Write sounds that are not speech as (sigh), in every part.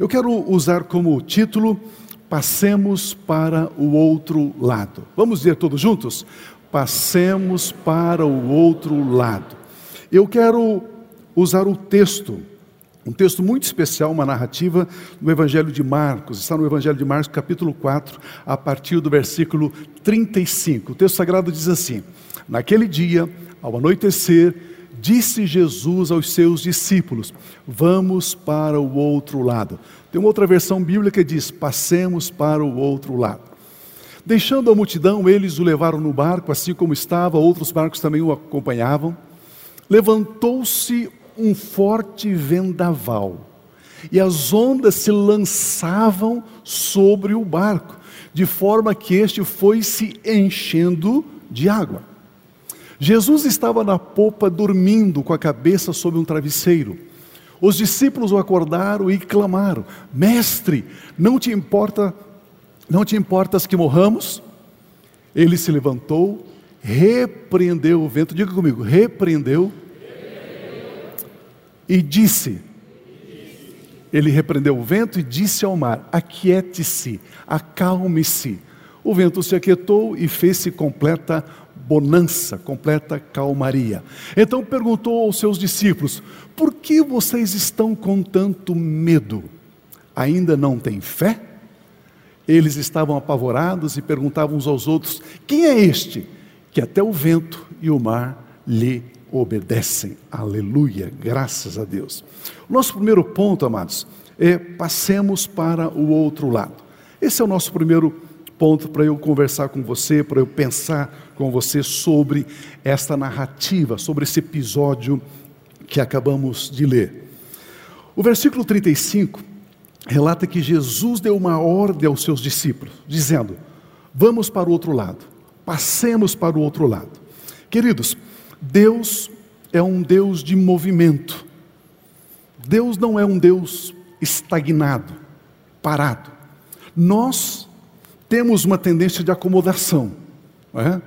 Eu quero usar como título Passemos para o outro lado. Vamos dizer todos juntos? Passemos para o outro lado. Eu quero usar o texto, um texto muito especial, uma narrativa no Evangelho de Marcos, está no Evangelho de Marcos, capítulo 4, a partir do versículo 35. O texto sagrado diz assim: Naquele dia, ao anoitecer, disse Jesus aos seus discípulos: Vamos para o outro lado. Tem uma outra versão bíblica que diz: Passemos para o outro lado. Deixando a multidão, eles o levaram no barco, assim como estava, outros barcos também o acompanhavam. Levantou-se um forte vendaval, e as ondas se lançavam sobre o barco, de forma que este foi se enchendo de água. Jesus estava na popa dormindo com a cabeça sobre um travesseiro. Os discípulos o acordaram e clamaram: Mestre, não te importa, não te importas que morramos? Ele se levantou, repreendeu o vento, diga comigo, repreendeu, e disse: Ele repreendeu o vento e disse ao mar: Aquiete-se, acalme-se. O vento se aquietou e fez-se completa bonança, completa calmaria. Então perguntou aos seus discípulos: Por que vocês estão com tanto medo? Ainda não têm fé? Eles estavam apavorados e perguntavam uns aos outros: Quem é este que até o vento e o mar lhe obedecem? Aleluia, graças a Deus. Nosso primeiro ponto, amados, é passemos para o outro lado. Esse é o nosso primeiro ponto ponto para eu conversar com você, para eu pensar com você sobre esta narrativa, sobre esse episódio que acabamos de ler. O versículo 35 relata que Jesus deu uma ordem aos seus discípulos, dizendo: Vamos para o outro lado, passemos para o outro lado. Queridos, Deus é um Deus de movimento. Deus não é um Deus estagnado, parado. Nós temos uma tendência de acomodação. É?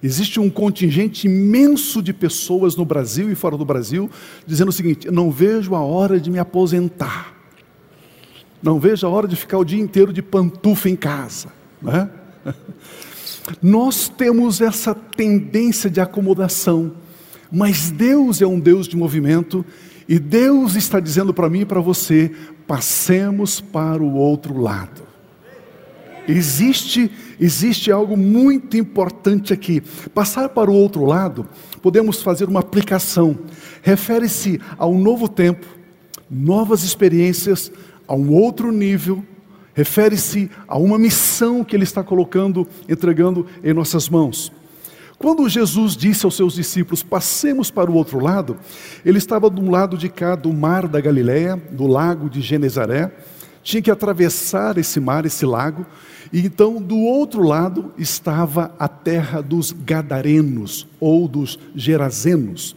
Existe um contingente imenso de pessoas no Brasil e fora do Brasil dizendo o seguinte: não vejo a hora de me aposentar, não vejo a hora de ficar o dia inteiro de pantufa em casa. É? (laughs) Nós temos essa tendência de acomodação, mas Deus é um Deus de movimento e Deus está dizendo para mim e para você: passemos para o outro lado. Existe, existe algo muito importante aqui. Passar para o outro lado, podemos fazer uma aplicação. Refere-se a um novo tempo, novas experiências, a um outro nível, refere-se a uma missão que Ele está colocando, entregando em nossas mãos. Quando Jesus disse aos seus discípulos, passemos para o outro lado, ele estava do lado de cá do mar da Galileia, do lago de Genezaré, tinha que atravessar esse mar, esse lago, e então do outro lado estava a terra dos Gadarenos ou dos Gerazenos.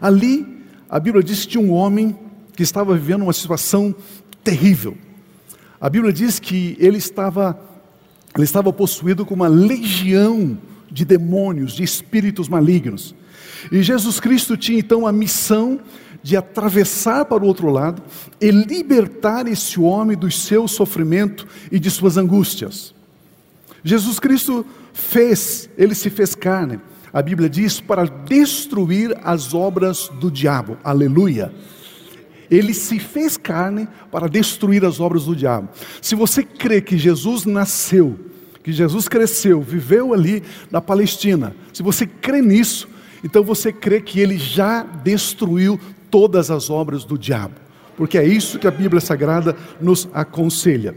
Ali, a Bíblia diz que tinha um homem que estava vivendo uma situação terrível. A Bíblia diz que ele estava, ele estava possuído com uma legião de demônios, de espíritos malignos. E Jesus Cristo tinha então a missão de atravessar para o outro lado e libertar esse homem do seu sofrimento e de suas angústias. Jesus Cristo fez, ele se fez carne, a Bíblia diz, para destruir as obras do diabo, aleluia. Ele se fez carne para destruir as obras do diabo. Se você crê que Jesus nasceu, que Jesus cresceu, viveu ali na Palestina, se você crê nisso, então você crê que ele já destruiu todas as obras do diabo, porque é isso que a Bíblia Sagrada nos aconselha.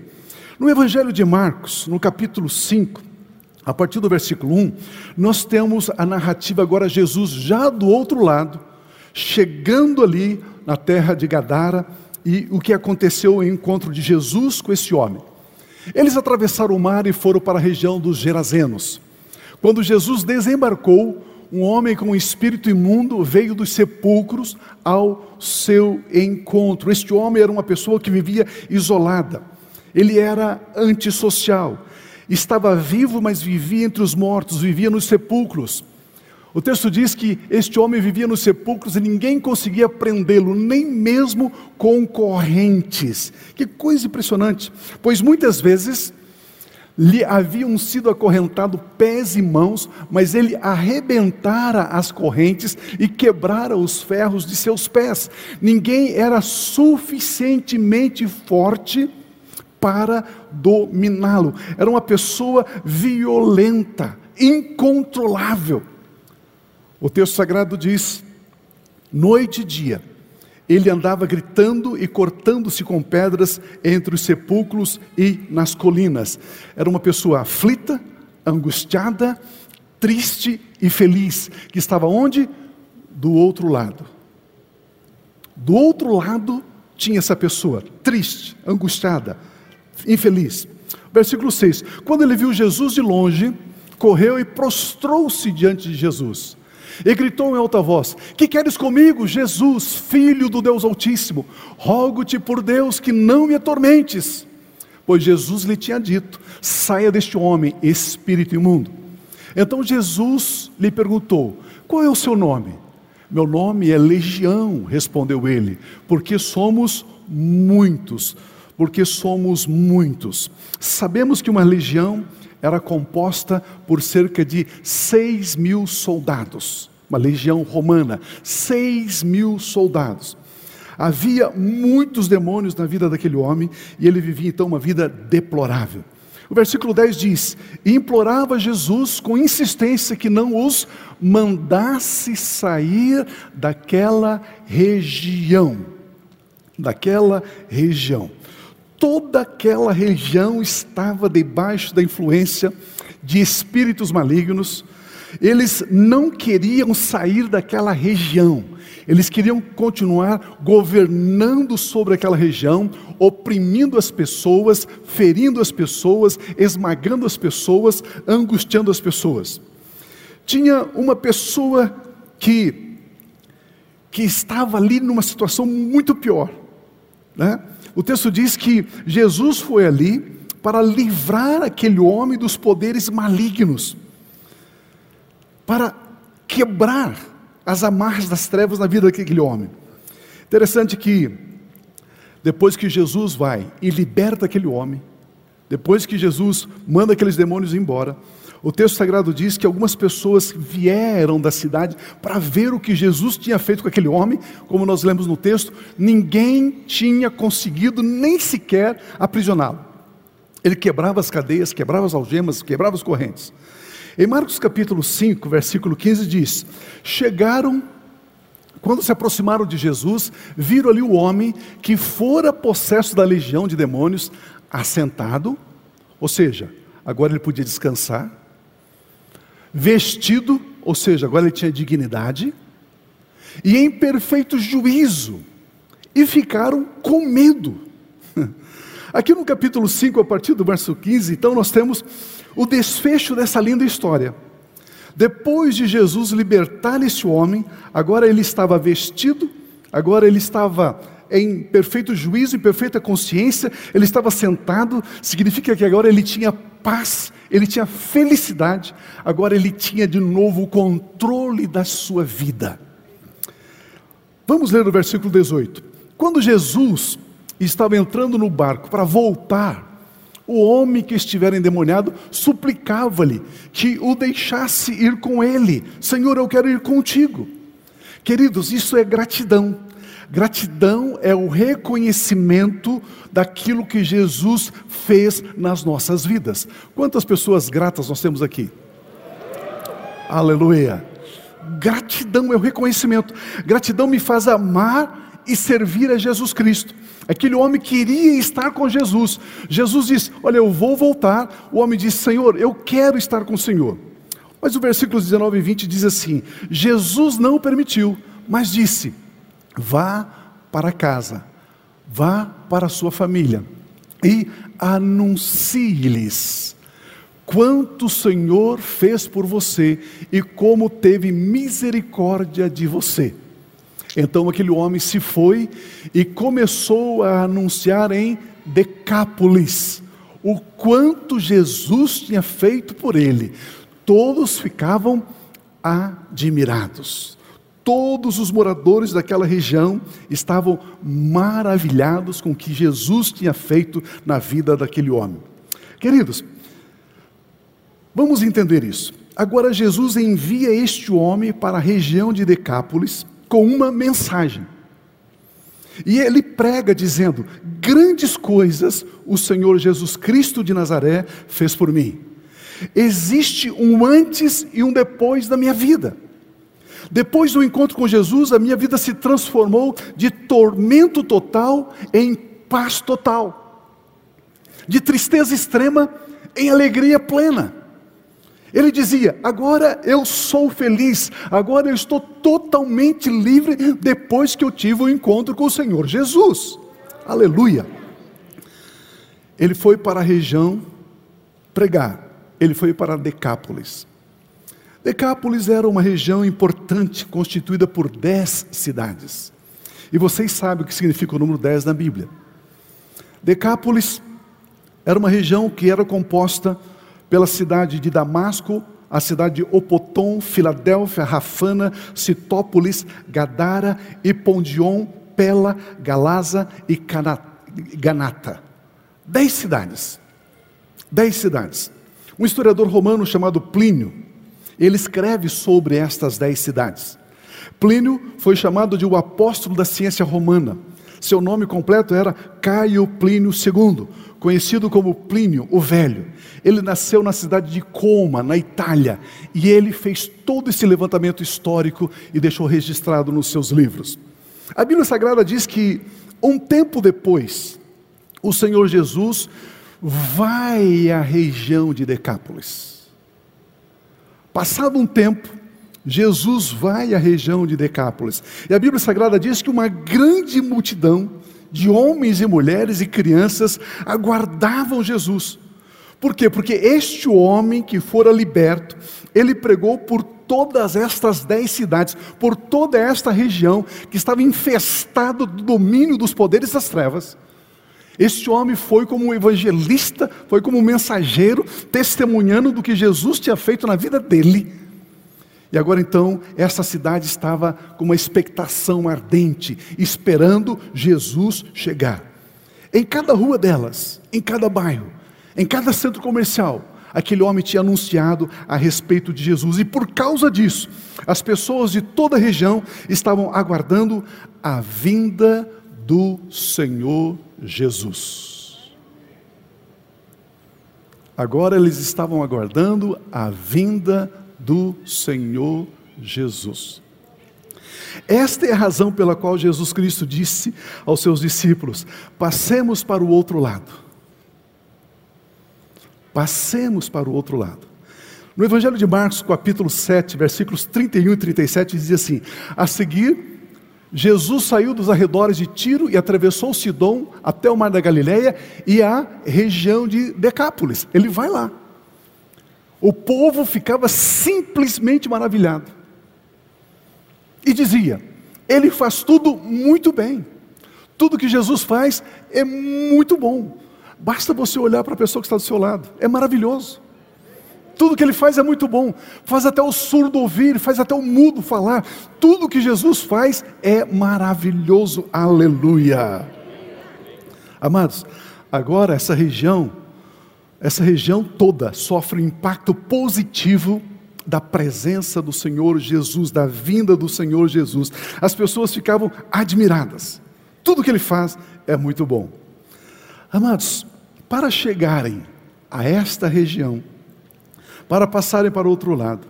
No Evangelho de Marcos, no capítulo 5, a partir do versículo 1, nós temos a narrativa agora Jesus já do outro lado, chegando ali na terra de Gadara e o que aconteceu em encontro de Jesus com esse homem. Eles atravessaram o mar e foram para a região dos Gerazenos. Quando Jesus desembarcou, um homem com um espírito imundo veio dos sepulcros ao seu encontro. Este homem era uma pessoa que vivia isolada, ele era antissocial, estava vivo, mas vivia entre os mortos, vivia nos sepulcros. O texto diz que este homem vivia nos sepulcros e ninguém conseguia prendê-lo, nem mesmo com correntes. Que coisa impressionante! Pois muitas vezes lhe haviam sido acorrentado pés e mãos, mas ele arrebentara as correntes e quebrara os ferros de seus pés. Ninguém era suficientemente forte para dominá-lo. Era uma pessoa violenta, incontrolável. O texto sagrado diz: noite e dia, ele andava gritando e cortando-se com pedras entre os sepulcros e nas colinas. Era uma pessoa aflita, angustiada, triste e feliz, que estava onde? Do outro lado. Do outro lado tinha essa pessoa, triste, angustiada, infeliz. Versículo 6: Quando ele viu Jesus de longe, correu e prostrou-se diante de Jesus e gritou em alta voz: Que queres comigo, Jesus, filho do Deus Altíssimo? Rogo-te por Deus que não me atormentes. Pois Jesus lhe tinha dito: Saia deste homem, espírito imundo. Então Jesus lhe perguntou: Qual é o seu nome? Meu nome é Legião, respondeu ele, porque somos muitos. Porque somos muitos. Sabemos que uma legião era composta por cerca de seis mil soldados uma legião romana, seis mil soldados. Havia muitos demônios na vida daquele homem e ele vivia então uma vida deplorável. O versículo 10 diz: implorava Jesus com insistência que não os mandasse sair daquela região. Daquela região. Toda aquela região estava debaixo da influência de espíritos malignos, eles não queriam sair daquela região, eles queriam continuar governando sobre aquela região, oprimindo as pessoas, ferindo as pessoas, esmagando as pessoas, angustiando as pessoas. Tinha uma pessoa que que estava ali numa situação muito pior. Né? O texto diz que Jesus foi ali para livrar aquele homem dos poderes malignos para quebrar as amarras das trevas na vida daquele homem. Interessante que, depois que Jesus vai e liberta aquele homem, depois que Jesus manda aqueles demônios embora, o texto sagrado diz que algumas pessoas vieram da cidade para ver o que Jesus tinha feito com aquele homem, como nós lemos no texto, ninguém tinha conseguido nem sequer aprisioná-lo. Ele quebrava as cadeias, quebrava as algemas, quebrava as correntes. Em Marcos capítulo 5, versículo 15 diz: Chegaram, quando se aproximaram de Jesus, viram ali o homem que fora possesso da legião de demônios, assentado, ou seja, agora ele podia descansar, vestido, ou seja, agora ele tinha dignidade, e em perfeito juízo, e ficaram com medo. (laughs) Aqui no capítulo 5, a partir do verso 15, então nós temos o desfecho dessa linda história. Depois de Jesus libertar esse homem, agora ele estava vestido, agora ele estava em perfeito juízo, em perfeita consciência, ele estava sentado, significa que agora ele tinha paz, ele tinha felicidade, agora ele tinha de novo o controle da sua vida. Vamos ler o versículo 18. Quando Jesus estava entrando no barco para voltar o homem que estiver endemoniado suplicava-lhe que o deixasse ir com ele. Senhor, eu quero ir contigo. Queridos, isso é gratidão. Gratidão é o reconhecimento daquilo que Jesus fez nas nossas vidas. Quantas pessoas gratas nós temos aqui? Aleluia. Gratidão é o reconhecimento. Gratidão me faz amar e servir a Jesus Cristo. Aquele homem queria estar com Jesus. Jesus disse: Olha, eu vou voltar. O homem disse: Senhor, eu quero estar com o Senhor. Mas o versículo 19 e 20 diz assim: Jesus não permitiu, mas disse: Vá para casa, vá para a sua família e anuncie-lhes quanto o Senhor fez por você e como teve misericórdia de você. Então aquele homem se foi e começou a anunciar em Decápolis o quanto Jesus tinha feito por ele. Todos ficavam admirados. Todos os moradores daquela região estavam maravilhados com o que Jesus tinha feito na vida daquele homem. Queridos, vamos entender isso. Agora, Jesus envia este homem para a região de Decápolis com uma mensagem. E ele prega dizendo: Grandes coisas o Senhor Jesus Cristo de Nazaré fez por mim. Existe um antes e um depois da minha vida. Depois do encontro com Jesus, a minha vida se transformou de tormento total em paz total, de tristeza extrema em alegria plena. Ele dizia: Agora eu sou feliz, agora eu estou totalmente livre depois que eu tive o um encontro com o Senhor Jesus. Aleluia. Ele foi para a região pregar, ele foi para Decápolis. Decápolis era uma região importante, constituída por dez cidades. E vocês sabem o que significa o número 10 na Bíblia. Decápolis era uma região que era composta pela cidade de Damasco, a cidade de Opoton, Filadélfia, Rafana, Citópolis, Gadara, Ipondion, Pela, Galaza e Ganata. Dez cidades. Dez cidades. Um historiador romano chamado Plínio, ele escreve sobre estas dez cidades. Plínio foi chamado de o apóstolo da ciência romana. Seu nome completo era Caio Plínio II, conhecido como Plínio o Velho. Ele nasceu na cidade de Coma, na Itália, e ele fez todo esse levantamento histórico e deixou registrado nos seus livros. A Bíblia Sagrada diz que um tempo depois, o Senhor Jesus vai à região de Decápolis. Passado um tempo, Jesus vai à região de Decápolis. E a Bíblia Sagrada diz que uma grande multidão de homens e mulheres e crianças aguardavam Jesus. Por quê? Porque este homem que fora liberto, ele pregou por todas estas dez cidades, por toda esta região que estava infestada do domínio dos poderes das trevas. Este homem foi como um evangelista, foi como um mensageiro, testemunhando do que Jesus tinha feito na vida dele. E agora então, essa cidade estava com uma expectação ardente, esperando Jesus chegar. Em cada rua delas, em cada bairro, em cada centro comercial, aquele homem tinha anunciado a respeito de Jesus, e por causa disso, as pessoas de toda a região estavam aguardando a vinda do Senhor Jesus. Agora eles estavam aguardando a vinda do Senhor Jesus. Esta é a razão pela qual Jesus Cristo disse aos seus discípulos: passemos para o outro lado. Passemos para o outro lado. No Evangelho de Marcos, capítulo 7, versículos 31 e 37, diz assim: A seguir, Jesus saiu dos arredores de Tiro e atravessou Sidom até o mar da Galileia e a região de Decápolis. Ele vai lá. O povo ficava simplesmente maravilhado. E dizia: Ele faz tudo muito bem. Tudo que Jesus faz é muito bom. Basta você olhar para a pessoa que está do seu lado. É maravilhoso. Tudo que ele faz é muito bom. Faz até o surdo ouvir, faz até o mudo falar. Tudo que Jesus faz é maravilhoso. Aleluia. Amados, agora essa região, essa região toda sofre um impacto positivo da presença do Senhor Jesus, da vinda do Senhor Jesus. As pessoas ficavam admiradas. Tudo que ele faz é muito bom. Amados, para chegarem a esta região, para passarem para o outro lado.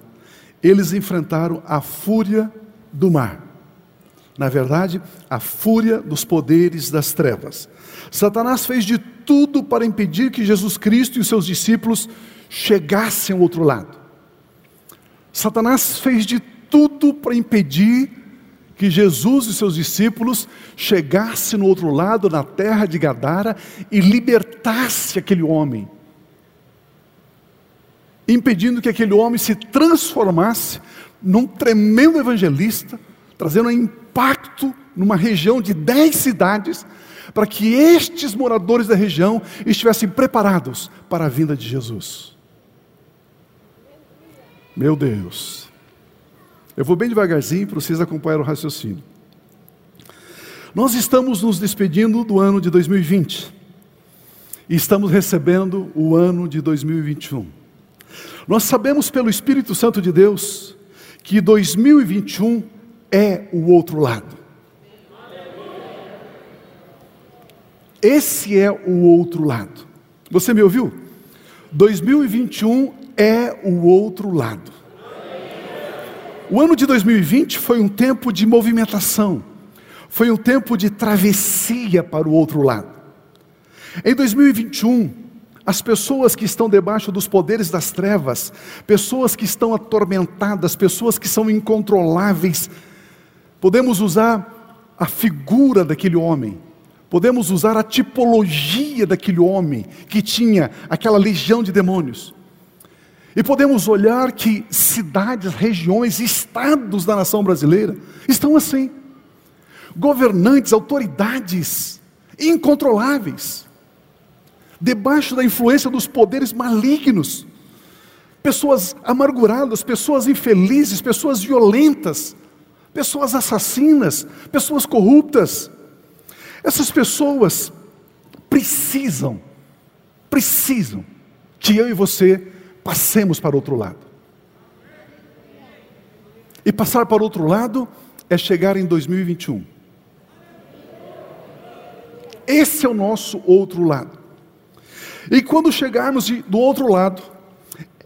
Eles enfrentaram a fúria do mar. Na verdade, a fúria dos poderes das trevas. Satanás fez de tudo para impedir que Jesus Cristo e os seus discípulos chegassem ao outro lado. Satanás fez de tudo para impedir que Jesus e seus discípulos chegassem no outro lado, na terra de Gadara, e libertasse aquele homem impedindo que aquele homem se transformasse num tremendo evangelista, trazendo um impacto numa região de dez cidades, para que estes moradores da região estivessem preparados para a vinda de Jesus. Meu Deus, Eu vou bem devagarzinho para vocês acompanharem o raciocínio. Nós estamos nos despedindo do ano de 2020 e estamos recebendo o ano de 2021. Nós sabemos pelo Espírito Santo de Deus que 2021 é o outro lado. Esse é o outro lado. Você me ouviu? 2021 é o outro lado. O ano de 2020 foi um tempo de movimentação, foi um tempo de travessia para o outro lado. Em 2021, as pessoas que estão debaixo dos poderes das trevas, pessoas que estão atormentadas, pessoas que são incontroláveis, podemos usar a figura daquele homem, podemos usar a tipologia daquele homem que tinha aquela legião de demônios. E podemos olhar que cidades, regiões, estados da nação brasileira estão assim. Governantes, autoridades incontroláveis, debaixo da influência dos poderes malignos, pessoas amarguradas, pessoas infelizes, pessoas violentas, pessoas assassinas, pessoas corruptas. Essas pessoas precisam, precisam que eu e você passemos para outro lado. E passar para outro lado é chegar em 2021. Esse é o nosso outro lado. E quando chegarmos do outro lado,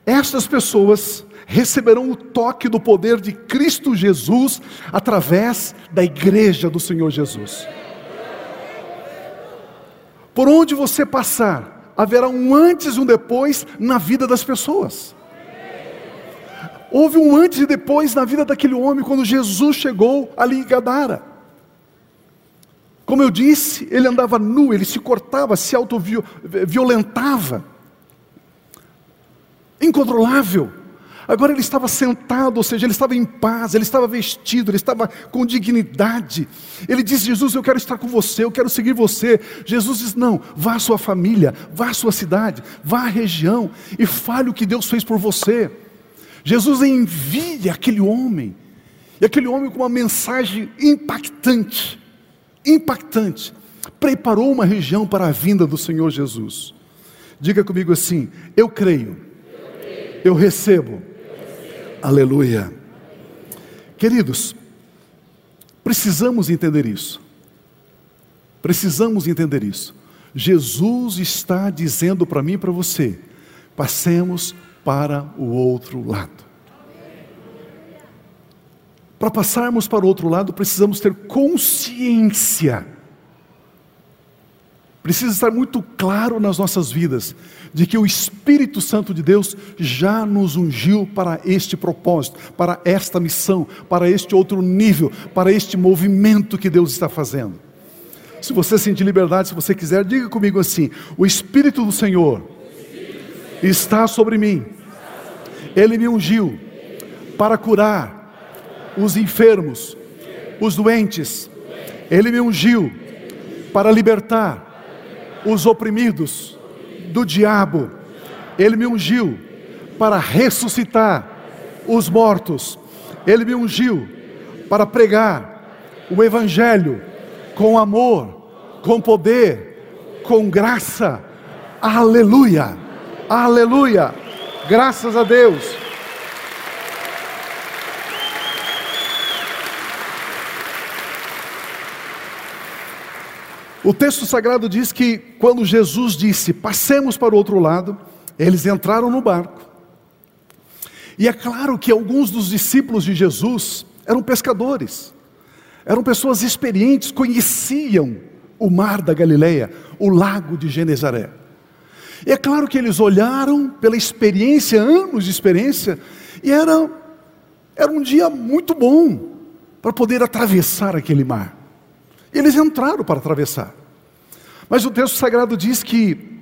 estas pessoas receberão o toque do poder de Cristo Jesus através da igreja do Senhor Jesus. Por onde você passar, haverá um antes e um depois na vida das pessoas. Houve um antes e depois na vida daquele homem quando Jesus chegou ali em Gadara. Como eu disse, ele andava nu, ele se cortava, se autoviolentava. Incontrolável. Agora ele estava sentado, ou seja, ele estava em paz, ele estava vestido, ele estava com dignidade. Ele disse: Jesus, eu quero estar com você, eu quero seguir você. Jesus diz: Não, vá à sua família, vá à sua cidade, vá à região e fale o que Deus fez por você. Jesus envia aquele homem, e aquele homem com uma mensagem impactante, impactante, preparou uma região para a vinda do Senhor Jesus. Diga comigo assim: Eu creio, eu recebo Aleluia. Queridos, precisamos entender isso. Precisamos entender isso. Jesus está dizendo para mim e para você: passemos para o outro lado. Para passarmos para o outro lado, precisamos ter consciência Precisa estar muito claro nas nossas vidas de que o Espírito Santo de Deus já nos ungiu para este propósito, para esta missão, para este outro nível, para este movimento que Deus está fazendo. Se você sentir liberdade, se você quiser, diga comigo assim: o Espírito do Senhor está sobre mim, Ele me ungiu para curar os enfermos, os doentes, Ele me ungiu para libertar os oprimidos do diabo. Ele me ungiu para ressuscitar os mortos. Ele me ungiu para pregar o Evangelho com amor, com poder, com graça. Aleluia! Aleluia! Graças a Deus. O texto sagrado diz que quando Jesus disse: "Passemos para o outro lado", eles entraram no barco. E é claro que alguns dos discípulos de Jesus eram pescadores. Eram pessoas experientes, conheciam o mar da Galileia, o lago de Genezaré. E é claro que eles olharam pela experiência, anos de experiência, e era, era um dia muito bom para poder atravessar aquele mar. Eles entraram para atravessar. Mas o texto sagrado diz que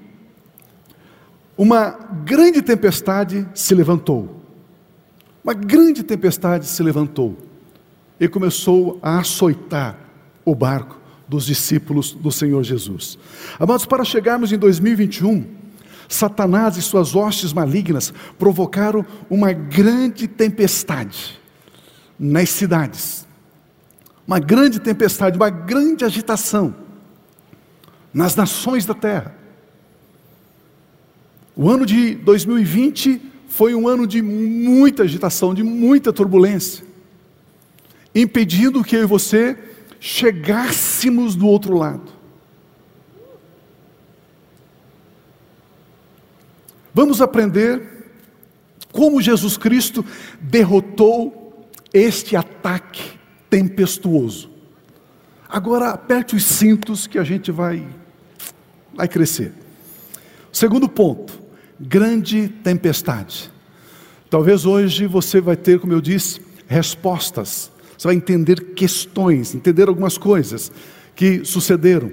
uma grande tempestade se levantou. Uma grande tempestade se levantou e começou a açoitar o barco dos discípulos do Senhor Jesus. Amados, para chegarmos em 2021, Satanás e suas hostes malignas provocaram uma grande tempestade nas cidades. Uma grande tempestade, uma grande agitação nas nações da terra. O ano de 2020 foi um ano de muita agitação, de muita turbulência, impedindo que eu e você chegássemos do outro lado. Vamos aprender como Jesus Cristo derrotou este ataque tempestuoso. Agora aperte os cintos que a gente vai vai crescer. Segundo ponto, grande tempestade. Talvez hoje você vai ter, como eu disse, respostas. Você vai entender questões, entender algumas coisas que sucederam.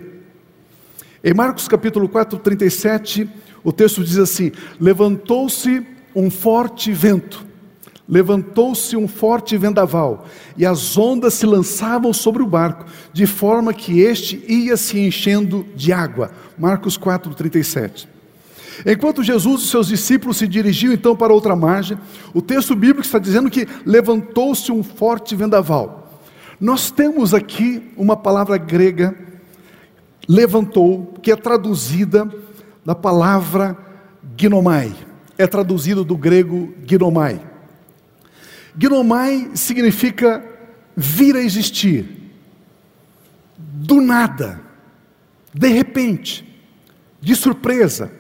Em Marcos capítulo 4, 37, o texto diz assim: Levantou-se um forte vento, levantou-se um forte vendaval, e as ondas se lançavam sobre o barco, de forma que este ia se enchendo de água. Marcos 4, 37. Enquanto Jesus e seus discípulos se dirigiam então para outra margem, o texto bíblico está dizendo que levantou-se um forte vendaval. Nós temos aqui uma palavra grega, levantou, que é traduzida da palavra ginomai. É traduzido do grego ginomai. Ginomai significa vir a existir, do nada, de repente, de surpresa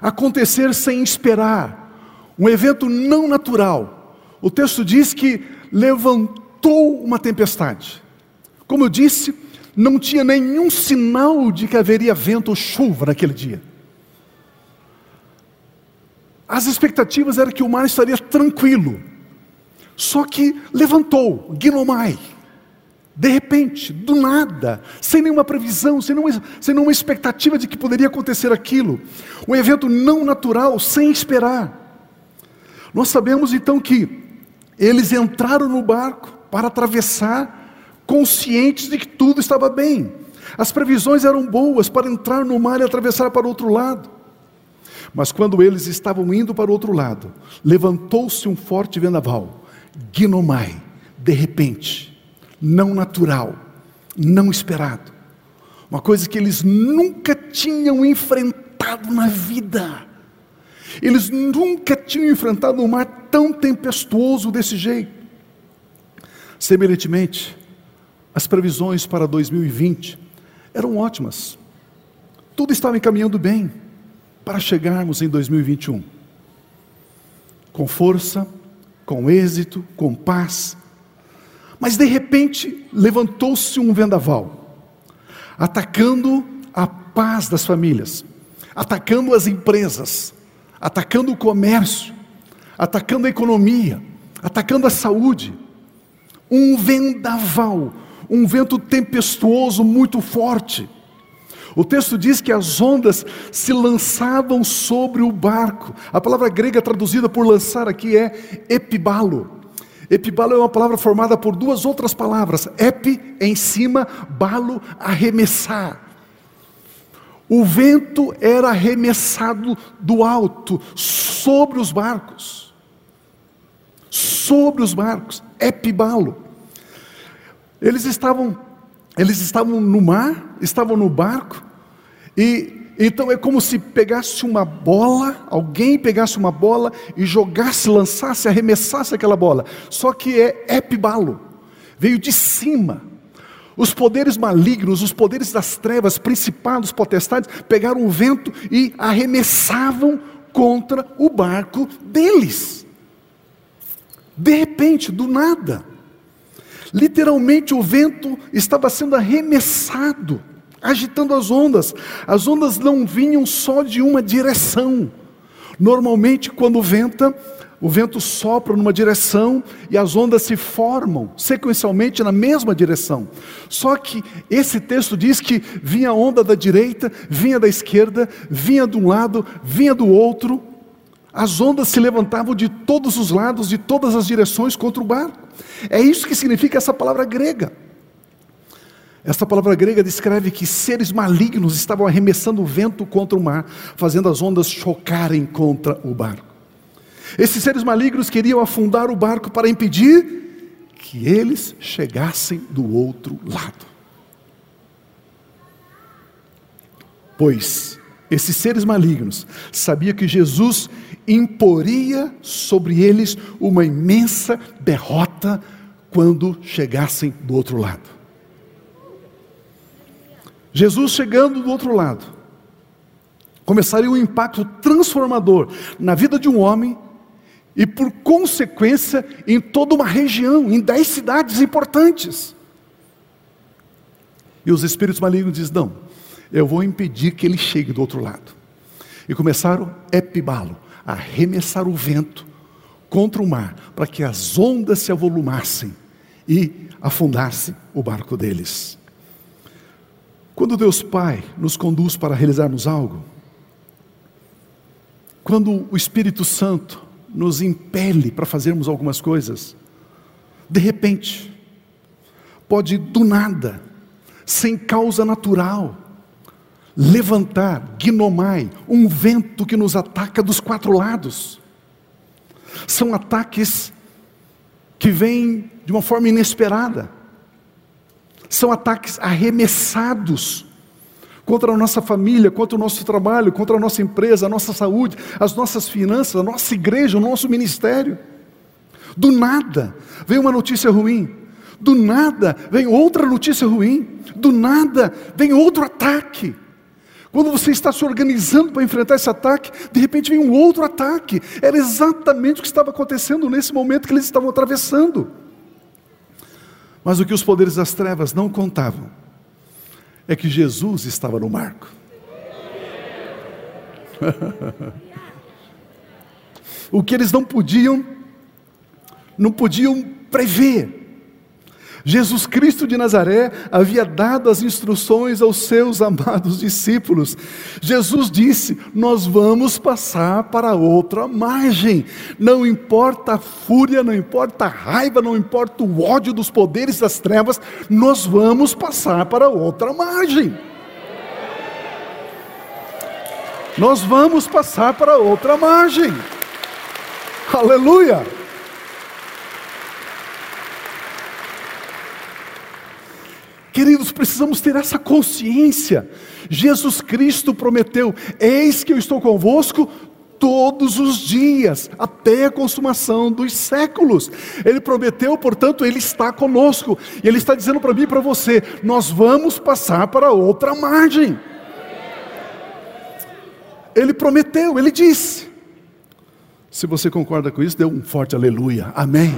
acontecer sem esperar, um evento não natural. O texto diz que levantou uma tempestade. Como eu disse, não tinha nenhum sinal de que haveria vento ou chuva naquele dia. As expectativas eram que o mar estaria tranquilo. Só que levantou, Guinomai. De repente, do nada, sem nenhuma previsão, sem nenhuma, sem nenhuma expectativa de que poderia acontecer aquilo. Um evento não natural, sem esperar. Nós sabemos então que eles entraram no barco para atravessar, conscientes de que tudo estava bem. As previsões eram boas para entrar no mar e atravessar para o outro lado. Mas quando eles estavam indo para o outro lado, levantou-se um forte vendaval, Guinomai, de repente não natural, não esperado. Uma coisa que eles nunca tinham enfrentado na vida. Eles nunca tinham enfrentado um mar tão tempestuoso desse jeito. Semelhantemente, as previsões para 2020 eram ótimas. Tudo estava encaminhando bem para chegarmos em 2021. Com força, com êxito, com paz, mas de repente levantou-se um vendaval, atacando a paz das famílias, atacando as empresas, atacando o comércio, atacando a economia, atacando a saúde. Um vendaval, um vento tempestuoso muito forte. O texto diz que as ondas se lançavam sobre o barco. A palavra grega traduzida por lançar aqui é epibalo. Epibalo é uma palavra formada por duas outras palavras. Epi, em cima, balo, arremessar. O vento era arremessado do alto, sobre os barcos. Sobre os barcos. Epibalo. Eles estavam, eles estavam no mar, estavam no barco, e então é como se pegasse uma bola, alguém pegasse uma bola e jogasse, lançasse, arremessasse aquela bola. Só que é epibalo, veio de cima. Os poderes malignos, os poderes das trevas, principados, potestades, pegaram o vento e arremessavam contra o barco deles. De repente, do nada. Literalmente o vento estava sendo arremessado agitando as ondas. As ondas não vinham só de uma direção. Normalmente, quando venta, o vento sopra numa direção e as ondas se formam sequencialmente na mesma direção. Só que esse texto diz que vinha a onda da direita, vinha da esquerda, vinha de um lado, vinha do outro. As ondas se levantavam de todos os lados, de todas as direções contra o barco. É isso que significa essa palavra grega. Esta palavra grega descreve que seres malignos estavam arremessando o vento contra o mar, fazendo as ondas chocarem contra o barco. Esses seres malignos queriam afundar o barco para impedir que eles chegassem do outro lado. Pois esses seres malignos sabiam que Jesus imporia sobre eles uma imensa derrota quando chegassem do outro lado. Jesus chegando do outro lado, começaria um impacto transformador na vida de um homem e, por consequência, em toda uma região, em dez cidades importantes. E os espíritos malignos dizem: não, eu vou impedir que ele chegue do outro lado. E começaram a epibá-lo, a arremessar o vento contra o mar, para que as ondas se avolumassem e afundasse o barco deles. Quando Deus Pai nos conduz para realizarmos algo, quando o Espírito Santo nos impele para fazermos algumas coisas, de repente, pode do nada, sem causa natural, levantar, gnomai, um vento que nos ataca dos quatro lados. São ataques que vêm de uma forma inesperada. São ataques arremessados contra a nossa família, contra o nosso trabalho, contra a nossa empresa, a nossa saúde, as nossas finanças, a nossa igreja, o nosso ministério. Do nada vem uma notícia ruim, do nada vem outra notícia ruim, do nada vem outro ataque. Quando você está se organizando para enfrentar esse ataque, de repente vem um outro ataque. Era exatamente o que estava acontecendo nesse momento que eles estavam atravessando. Mas o que os poderes das trevas não contavam é que Jesus estava no marco. (laughs) o que eles não podiam, não podiam prever Jesus Cristo de Nazaré havia dado as instruções aos seus (laughs) amados discípulos. Jesus disse: Nós vamos passar para outra margem. Não importa a fúria, não importa a raiva, não importa o ódio dos poderes das trevas, nós vamos passar para outra margem. Nós vamos passar para outra margem. Aleluia! Queridos, precisamos ter essa consciência. Jesus Cristo prometeu: Eis que eu estou convosco todos os dias, até a consumação dos séculos. Ele prometeu, portanto, Ele está conosco. E Ele está dizendo para mim e para você: nós vamos passar para outra margem. Ele prometeu, Ele disse. Se você concorda com isso, dê um forte aleluia. Amém.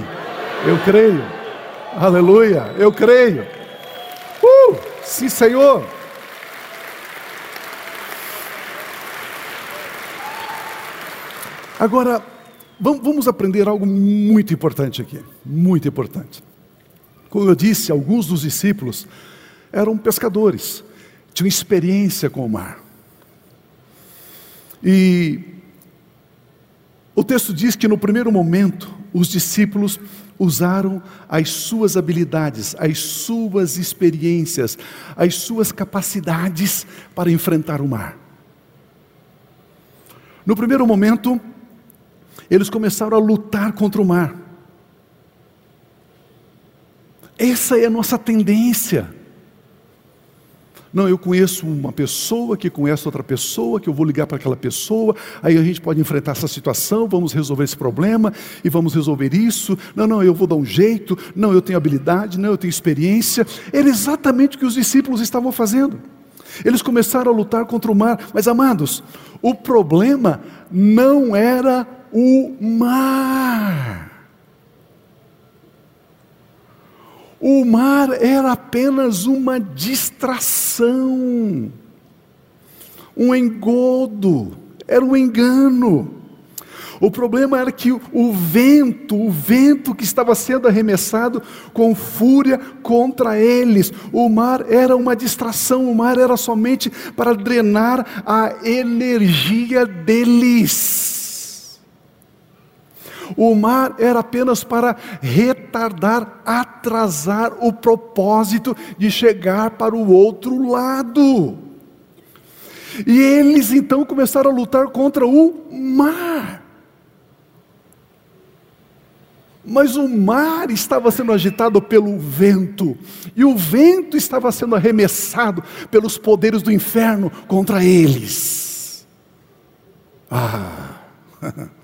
Eu creio. Aleluia. Eu creio. Sim, Senhor. Agora, vamos aprender algo muito importante aqui, muito importante. Como eu disse, alguns dos discípulos eram pescadores, tinham experiência com o mar. E o texto diz que no primeiro momento os discípulos usaram as suas habilidades, as suas experiências, as suas capacidades para enfrentar o mar. No primeiro momento, eles começaram a lutar contra o mar. Essa é a nossa tendência. Não, eu conheço uma pessoa que conhece outra pessoa, que eu vou ligar para aquela pessoa, aí a gente pode enfrentar essa situação, vamos resolver esse problema e vamos resolver isso. Não, não, eu vou dar um jeito, não, eu tenho habilidade, não, eu tenho experiência. Era exatamente o que os discípulos estavam fazendo. Eles começaram a lutar contra o mar, mas amados, o problema não era o mar. O mar era apenas uma distração, um engodo, era um engano. O problema era que o vento, o vento que estava sendo arremessado com fúria contra eles, o mar era uma distração, o mar era somente para drenar a energia deles. O mar era apenas para retardar, atrasar o propósito de chegar para o outro lado. E eles então começaram a lutar contra o mar. mas o mar estava sendo agitado pelo vento, e o vento estava sendo arremessado pelos poderes do inferno contra eles. Ah! (laughs)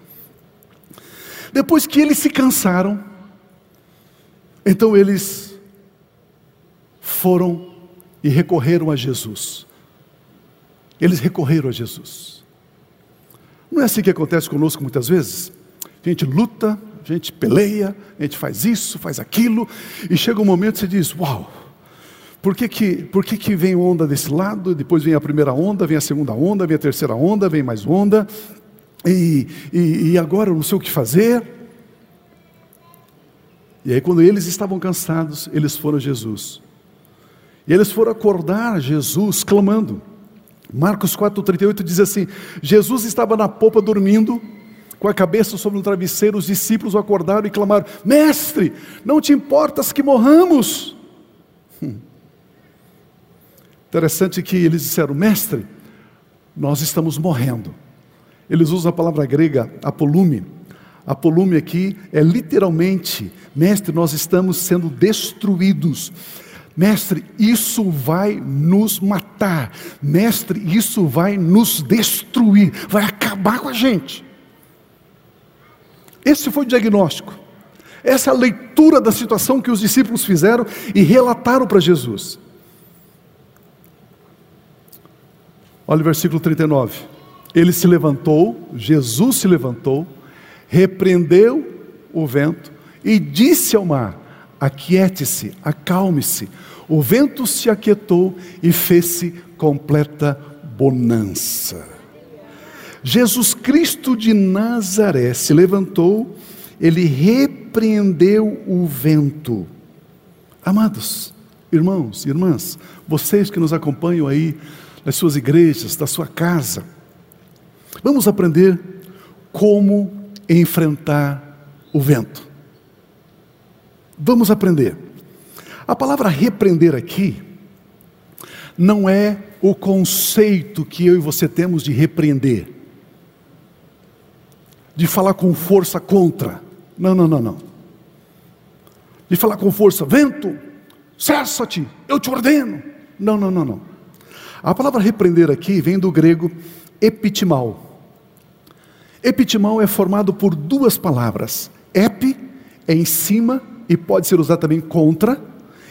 Depois que eles se cansaram, então eles foram e recorreram a Jesus. Eles recorreram a Jesus. Não é assim que acontece conosco muitas vezes? A gente luta, a gente peleia, a gente faz isso, faz aquilo, e chega um momento que você diz: Uau, por que, que, por que, que vem onda desse lado, depois vem a primeira onda, vem a segunda onda, vem a terceira onda, vem mais onda, e, e, e agora eu não sei o que fazer. E aí, quando eles estavam cansados, eles foram a Jesus. E eles foram acordar Jesus clamando. Marcos 4,38 diz assim: Jesus estava na popa dormindo, com a cabeça sobre um travesseiro, os discípulos o acordaram e clamaram: Mestre, não te importas que morramos? Hum. Interessante que eles disseram: Mestre, nós estamos morrendo. Eles usam a palavra grega apolume. Apolume aqui é literalmente, mestre, nós estamos sendo destruídos. Mestre, isso vai nos matar. Mestre, isso vai nos destruir, vai acabar com a gente. Esse foi o diagnóstico. Essa é a leitura da situação que os discípulos fizeram e relataram para Jesus. Olha o versículo 39. Ele se levantou, Jesus se levantou, repreendeu o vento e disse ao mar: Aquiete-se, acalme-se. O vento se aquietou e fez-se completa bonança. Jesus Cristo de Nazaré se levantou, ele repreendeu o vento. Amados, irmãos, irmãs, vocês que nos acompanham aí nas suas igrejas, da sua casa, vamos aprender como enfrentar o vento. Vamos aprender. A palavra repreender aqui não é o conceito que eu e você temos de repreender, de falar com força contra. Não, não, não, não. De falar com força, vento, cessa-te, eu te ordeno. Não, não, não, não. A palavra repreender aqui vem do grego epitimal. Epitimal é formado por duas palavras. Epi é em cima e pode ser usado também contra,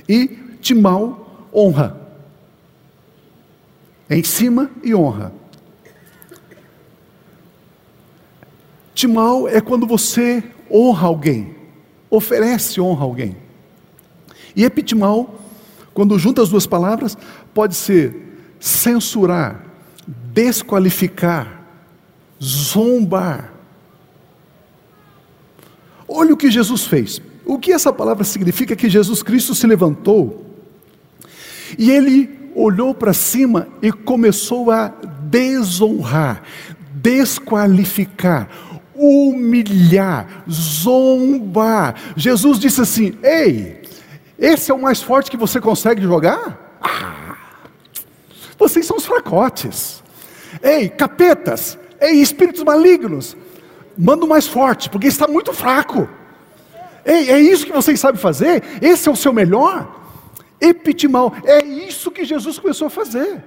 e timal, honra. Em cima e honra. Timal é quando você honra alguém, oferece honra a alguém. E epitimal, quando junta as duas palavras, pode ser censurar, desqualificar, zombar. Olha o que Jesus fez. O que essa palavra significa é que Jesus Cristo se levantou e ele olhou para cima e começou a desonrar, desqualificar, humilhar, zombar. Jesus disse assim: Ei, esse é o mais forte que você consegue jogar? Ah, vocês são os fracotes. Ei, capetas, ei, espíritos malignos, manda mais forte, porque está muito fraco. Ei, é isso que vocês sabem fazer? Esse é o seu melhor? Epitimal, é isso que Jesus começou a fazer.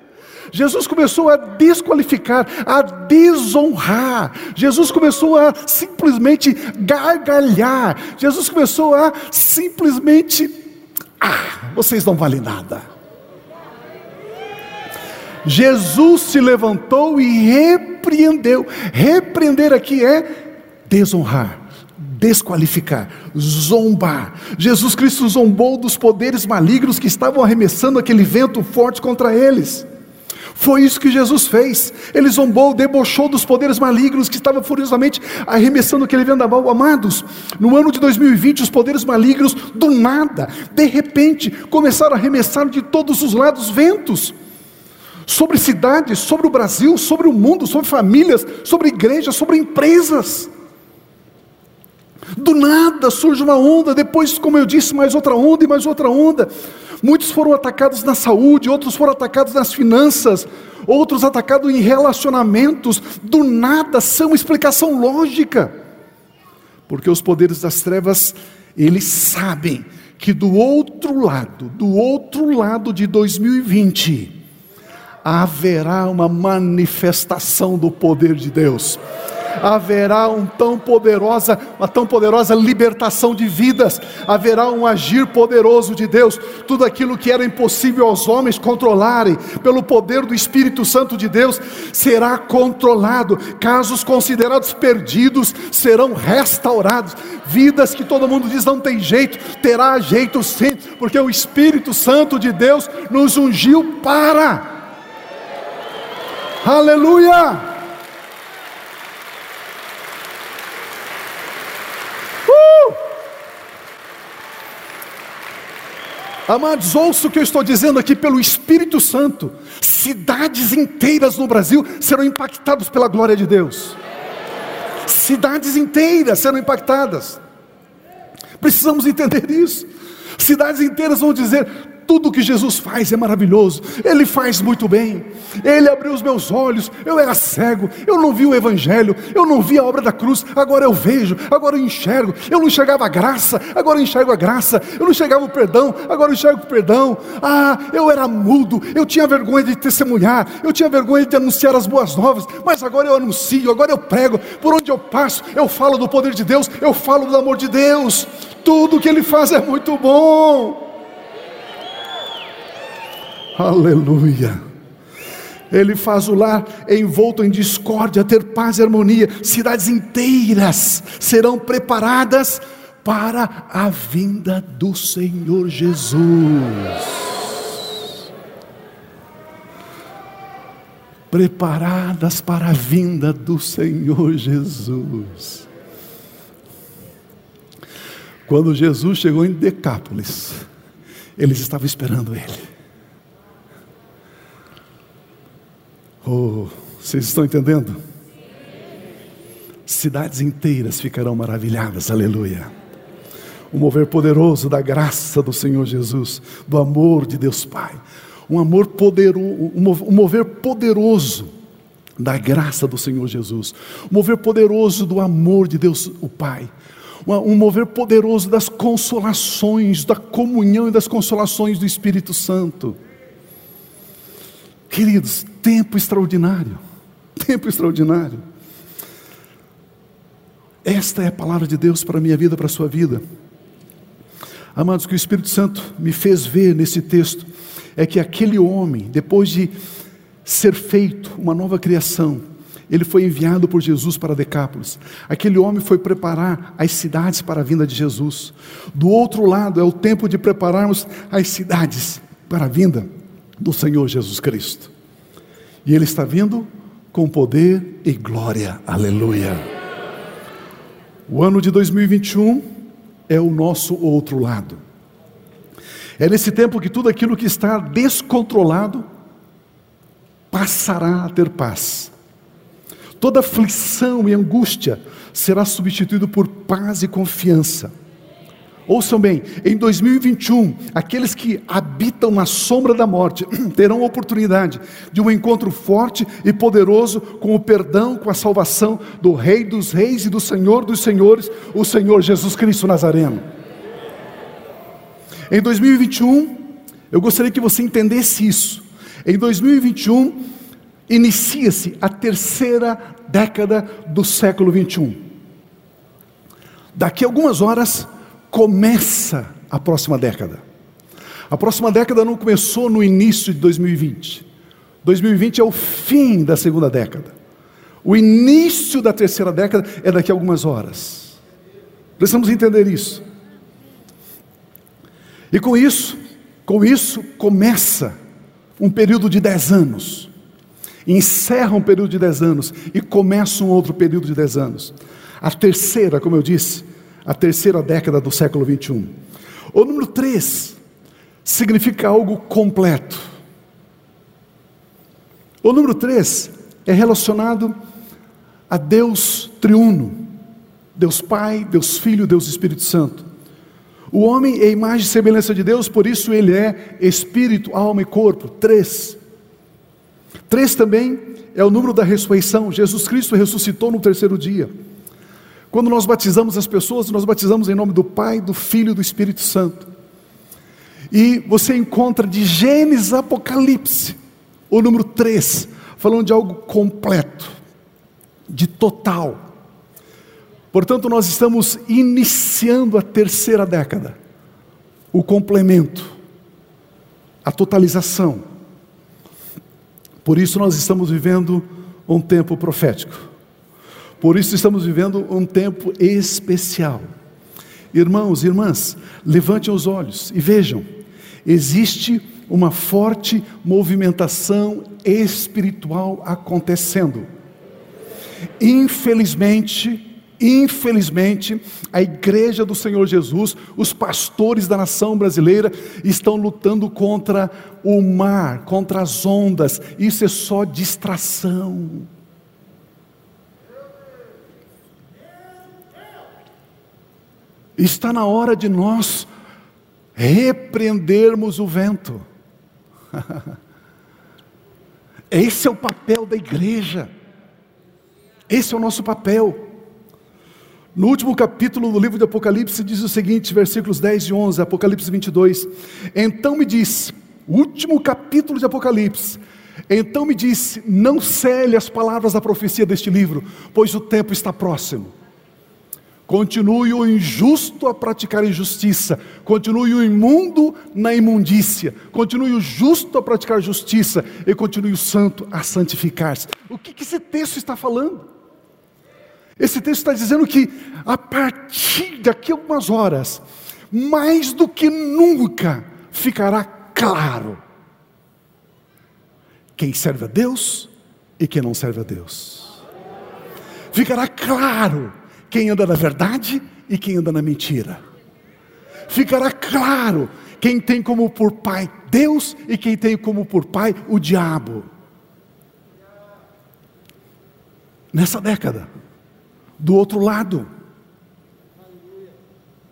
Jesus começou a desqualificar, a desonrar. Jesus começou a simplesmente gargalhar. Jesus começou a simplesmente. Ah, vocês não valem nada. Jesus se levantou e repreendeu. Repreender aqui é desonrar desqualificar, zombar. Jesus Cristo zombou dos poderes malignos que estavam arremessando aquele vento forte contra eles. Foi isso que Jesus fez. Ele zombou, debochou dos poderes malignos que estavam furiosamente arremessando aquele vendaval. Amados, no ano de 2020, os poderes malignos, do nada, de repente, começaram a arremessar de todos os lados ventos sobre cidades, sobre o Brasil, sobre o mundo, sobre famílias, sobre igrejas, sobre empresas. Do nada surge uma onda, depois, como eu disse, mais outra onda e mais outra onda. Muitos foram atacados na saúde, outros foram atacados nas finanças, outros atacados em relacionamentos. Do nada, uma explicação lógica. porque os poderes das trevas, eles sabem que do outro lado, do outro lado de 2020, haverá uma manifestação do poder de Deus haverá um tão poderosa, uma tão poderosa libertação de vidas, haverá um agir poderoso de Deus. Tudo aquilo que era impossível aos homens controlarem, pelo poder do Espírito Santo de Deus, será controlado. Casos considerados perdidos serão restaurados. Vidas que todo mundo diz não tem jeito, terá jeito sim, porque o Espírito Santo de Deus nos ungiu para. Aleluia! Amados, ouça o que eu estou dizendo aqui pelo Espírito Santo. Cidades inteiras no Brasil serão impactadas pela glória de Deus. Cidades inteiras serão impactadas. Precisamos entender isso. Cidades inteiras vão dizer: tudo que Jesus faz é maravilhoso, Ele faz muito bem, Ele abriu os meus olhos, eu era cego, eu não vi o Evangelho, eu não vi a obra da cruz, agora eu vejo, agora eu enxergo, eu não enxergava a graça, agora eu enxergo a graça, eu não enxergava o perdão, agora eu enxergo o perdão, ah, eu era mudo, eu tinha vergonha de testemunhar, eu tinha vergonha de anunciar as boas novas, mas agora eu anuncio, agora eu prego, por onde eu passo, eu falo do poder de Deus, eu falo do amor de Deus, tudo que Ele faz é muito bom. Aleluia. Ele faz o lar envolto em discórdia, ter paz e harmonia. Cidades inteiras serão preparadas para a vinda do Senhor Jesus. Preparadas para a vinda do Senhor Jesus. Quando Jesus chegou em Decápolis, eles estavam esperando ele. Oh, vocês estão entendendo? Cidades inteiras ficarão maravilhadas, aleluia. O mover poderoso da graça do Senhor Jesus, do amor de Deus Pai, um amor poderoso, um mover poderoso da graça do Senhor Jesus, um mover poderoso do amor de Deus o Pai, um mover poderoso das consolações, da comunhão e das consolações do Espírito Santo. Queridos, tempo extraordinário. Tempo extraordinário. Esta é a palavra de Deus para a minha vida, para a sua vida. Amados, o que o Espírito Santo me fez ver nesse texto é que aquele homem, depois de ser feito uma nova criação, ele foi enviado por Jesus para Decápolis. Aquele homem foi preparar as cidades para a vinda de Jesus. Do outro lado, é o tempo de prepararmos as cidades para a vinda do Senhor Jesus Cristo. E Ele está vindo com poder e glória, aleluia. O ano de 2021 é o nosso outro lado. É nesse tempo que tudo aquilo que está descontrolado passará a ter paz. Toda aflição e angústia será substituído por paz e confiança. Ouçam bem, em 2021, aqueles que habitam na sombra da morte (clears throat) terão oportunidade de um encontro forte e poderoso com o perdão, com a salvação do Rei dos Reis e do Senhor dos Senhores, o Senhor Jesus Cristo Nazareno. Em 2021, eu gostaria que você entendesse isso. Em 2021, inicia-se a terceira década do século 21. Daqui a algumas horas, começa a próxima década. A próxima década não começou no início de 2020. 2020 é o fim da segunda década. O início da terceira década é daqui a algumas horas. Precisamos entender isso. E com isso, com isso começa um período de dez anos. Encerra um período de dez anos e começa um outro período de dez anos. A terceira, como eu disse, a terceira década do século 21. O número 3 significa algo completo. O número 3 é relacionado a Deus triuno, Deus Pai, Deus Filho, Deus Espírito Santo. O homem é imagem e semelhança de Deus, por isso ele é espírito, alma e corpo. Três. Três também é o número da ressurreição. Jesus Cristo ressuscitou no terceiro dia. Quando nós batizamos as pessoas, nós batizamos em nome do Pai, do Filho e do Espírito Santo. E você encontra de Gênesis Apocalipse, o número 3, falando de algo completo, de total. Portanto, nós estamos iniciando a terceira década, o complemento, a totalização. Por isso, nós estamos vivendo um tempo profético. Por isso, estamos vivendo um tempo especial. Irmãos e irmãs, levantem os olhos e vejam: existe uma forte movimentação espiritual acontecendo. Infelizmente, Infelizmente, a igreja do Senhor Jesus, os pastores da nação brasileira, estão lutando contra o mar, contra as ondas. Isso é só distração. Está na hora de nós repreendermos o vento. (laughs) Esse é o papel da igreja. Esse é o nosso papel. No último capítulo do livro de Apocalipse diz o seguinte, versículos 10 e 11, Apocalipse 22. Então me disse, último capítulo de Apocalipse, então me disse: Não cele as palavras da profecia deste livro, pois o tempo está próximo. Continue o injusto a praticar injustiça, continue o imundo na imundícia, continue o justo a praticar justiça e continue o santo a santificar-se. O que, que esse texto está falando? Esse texto está dizendo que a partir daqui a algumas horas, mais do que nunca, ficará claro quem serve a Deus e quem não serve a Deus. Ficará claro quem anda na verdade e quem anda na mentira. Ficará claro quem tem como por pai Deus e quem tem como por pai o diabo. Nessa década, do outro lado.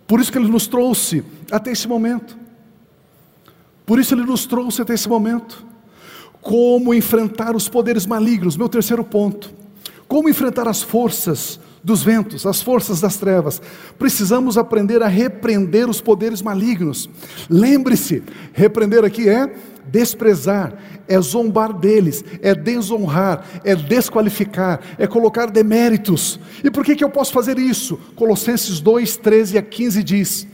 Por isso que ele nos trouxe até esse momento. Por isso ele nos trouxe até esse momento. Como enfrentar os poderes malignos, meu terceiro ponto. Como enfrentar as forças dos ventos, as forças das trevas. Precisamos aprender a repreender os poderes malignos. Lembre-se, repreender aqui é desprezar, é zombar deles, é desonrar, é desqualificar, é colocar deméritos. E por que, que eu posso fazer isso? Colossenses 2, 13 a 15 diz: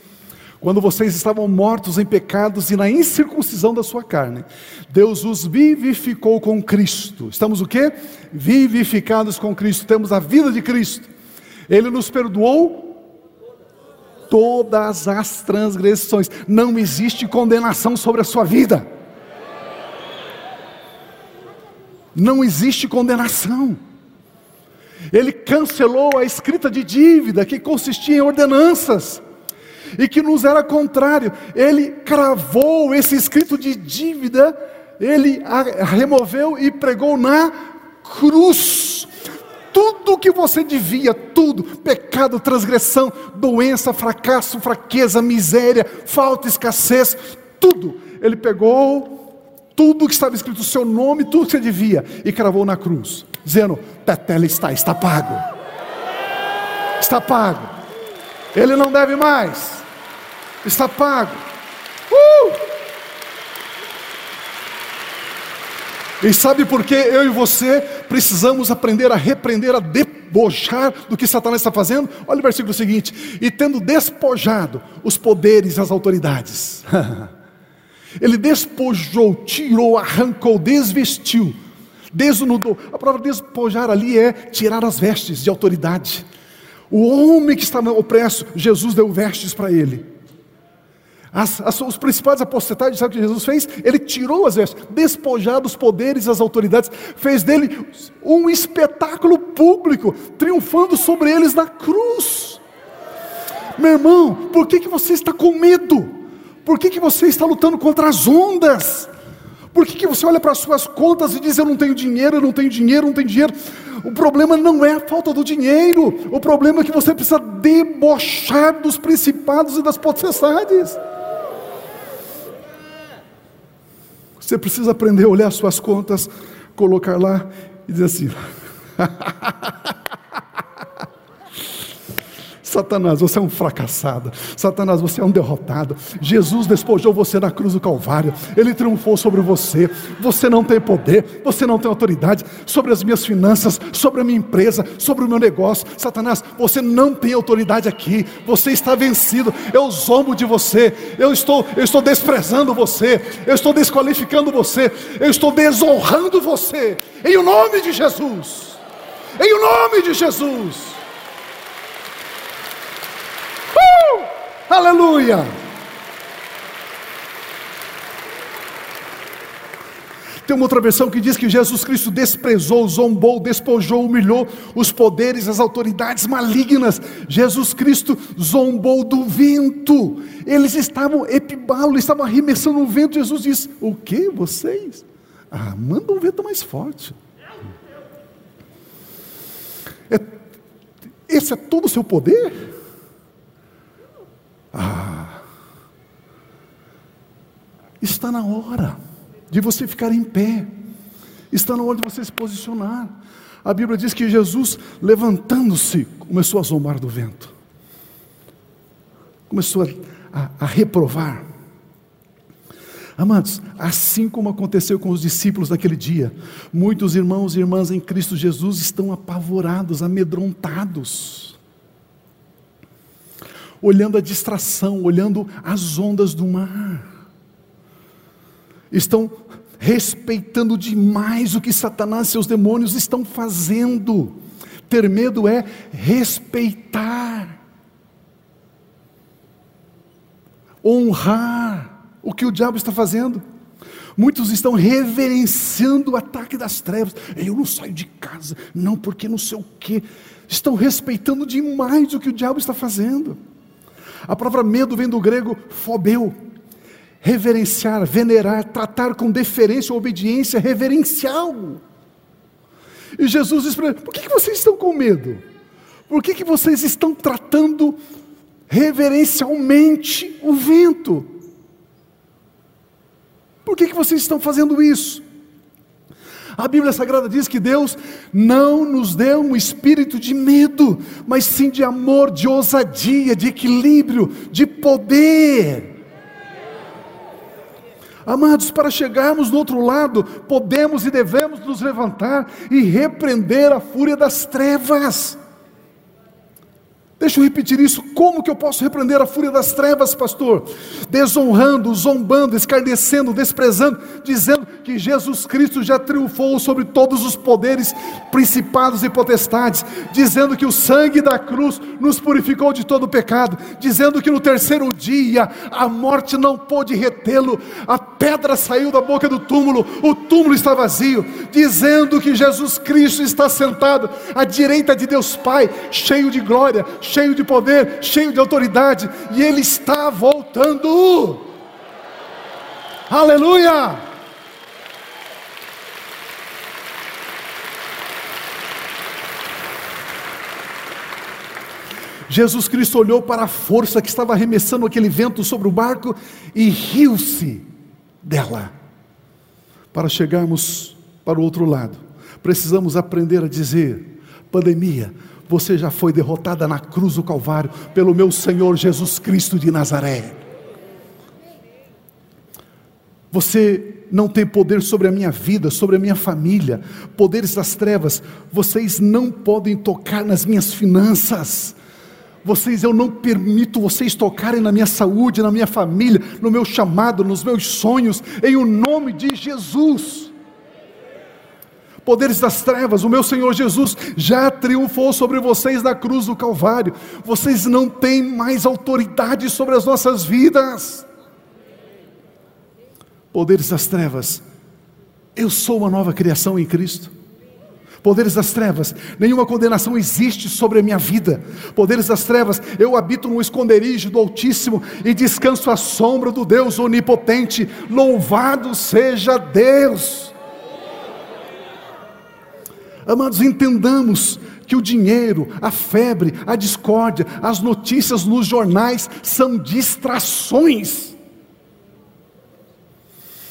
Quando vocês estavam mortos em pecados e na incircuncisão da sua carne, Deus os vivificou com Cristo. Estamos o quê? Vivificados com Cristo, temos a vida de Cristo. Ele nos perdoou todas as transgressões. Não existe condenação sobre a sua vida. Não existe condenação. Ele cancelou a escrita de dívida que consistia em ordenanças e que nos era contrário. Ele cravou esse escrito de dívida, ele a removeu e pregou na cruz tudo que você devia, tudo, pecado, transgressão, doença, fracasso, fraqueza, miséria, falta, escassez, tudo. Ele pegou tudo que estava escrito, o seu nome, tudo que você devia, e cravou na cruz, dizendo: Tetela está, está pago. Está pago. Ele não deve mais. Está pago. Uh! E sabe por que eu e você precisamos aprender a repreender, a debochar do que Satanás está fazendo? Olha o versículo seguinte: e tendo despojado os poderes e as autoridades. (laughs) Ele despojou, tirou, arrancou, desvestiu, desnudou. A palavra despojar ali é tirar as vestes de autoridade. O homem que estava opresso, Jesus deu vestes para ele. As, as, os principais apostatais, sabe o que Jesus fez? Ele tirou as vestes, despojado os poderes e as autoridades, fez dele um espetáculo público, triunfando sobre eles na cruz. Meu irmão, por que, que você está com medo? Por que, que você está lutando contra as ondas? Por que, que você olha para as suas contas e diz: Eu não tenho dinheiro, eu não tenho dinheiro, eu não tenho dinheiro? O problema não é a falta do dinheiro, o problema é que você precisa debochar dos principados e das potestades. Você precisa aprender a olhar as suas contas, colocar lá e dizer assim: (laughs) Satanás, você é um fracassado. Satanás, você é um derrotado. Jesus despojou você na cruz do Calvário. Ele triunfou sobre você. Você não tem poder, você não tem autoridade sobre as minhas finanças, sobre a minha empresa, sobre o meu negócio. Satanás, você não tem autoridade aqui. Você está vencido. Eu zombo de você. Eu estou, eu estou desprezando você. Eu estou desqualificando você. Eu estou desonrando você. Em o nome de Jesus. Em o nome de Jesus. Aleluia! Tem uma outra versão que diz que Jesus Cristo desprezou, zombou, despojou, humilhou os poderes, as autoridades malignas. Jesus Cristo zombou do vento. Eles estavam epibalo, estavam arremessando o vento. Jesus disse: O que vocês? Ah, manda um vento mais forte. É, esse é todo o seu poder? Ah, está na hora de você ficar em pé, está na hora de você se posicionar. A Bíblia diz que Jesus, levantando-se, começou a zombar do vento, começou a, a, a reprovar. Amados, assim como aconteceu com os discípulos naquele dia, muitos irmãos e irmãs em Cristo Jesus estão apavorados, amedrontados olhando a distração, olhando as ondas do mar. Estão respeitando demais o que Satanás e seus demônios estão fazendo. Ter medo é respeitar, honrar o que o diabo está fazendo. Muitos estão reverenciando o ataque das trevas. Eu não saio de casa, não, porque não sei o quê. Estão respeitando demais o que o diabo está fazendo. A palavra medo vem do grego phobeu, reverenciar, venerar, tratar com deferência ou obediência reverencial. E Jesus diz para ele: por que, vocês estão com medo? Por que, vocês estão tratando reverencialmente o vento? Por que vocês estão fazendo isso? A Bíblia Sagrada diz que Deus não nos deu um espírito de medo, mas sim de amor, de ousadia, de equilíbrio, de poder. Amados, para chegarmos do outro lado, podemos e devemos nos levantar e repreender a fúria das trevas. Deixa eu repetir isso. Como que eu posso repreender a fúria das trevas, pastor? Desonrando, zombando, escarnecendo, desprezando, dizendo que Jesus Cristo já triunfou sobre todos os poderes, principados e potestades, dizendo que o sangue da cruz nos purificou de todo pecado, dizendo que no terceiro dia a morte não pôde retê-lo, a pedra saiu da boca do túmulo, o túmulo está vazio, dizendo que Jesus Cristo está sentado à direita de Deus Pai, cheio de glória, cheio de poder, cheio de autoridade, e Ele está voltando. Aleluia! Jesus Cristo olhou para a força que estava arremessando aquele vento sobre o barco e riu-se dela. Para chegarmos para o outro lado, precisamos aprender a dizer: pandemia, você já foi derrotada na cruz do Calvário pelo meu Senhor Jesus Cristo de Nazaré. Você não tem poder sobre a minha vida, sobre a minha família, poderes das trevas, vocês não podem tocar nas minhas finanças. Vocês, eu não permito vocês tocarem na minha saúde, na minha família, no meu chamado, nos meus sonhos, em o nome de Jesus poderes das trevas, o meu Senhor Jesus já triunfou sobre vocês na cruz do Calvário, vocês não têm mais autoridade sobre as nossas vidas. Poderes das trevas, eu sou uma nova criação em Cristo. Poderes das trevas, nenhuma condenação existe sobre a minha vida. Poderes das trevas, eu habito no esconderijo do Altíssimo e descanso à sombra do Deus Onipotente. Louvado seja Deus! Amados, entendamos que o dinheiro, a febre, a discórdia, as notícias nos jornais são distrações.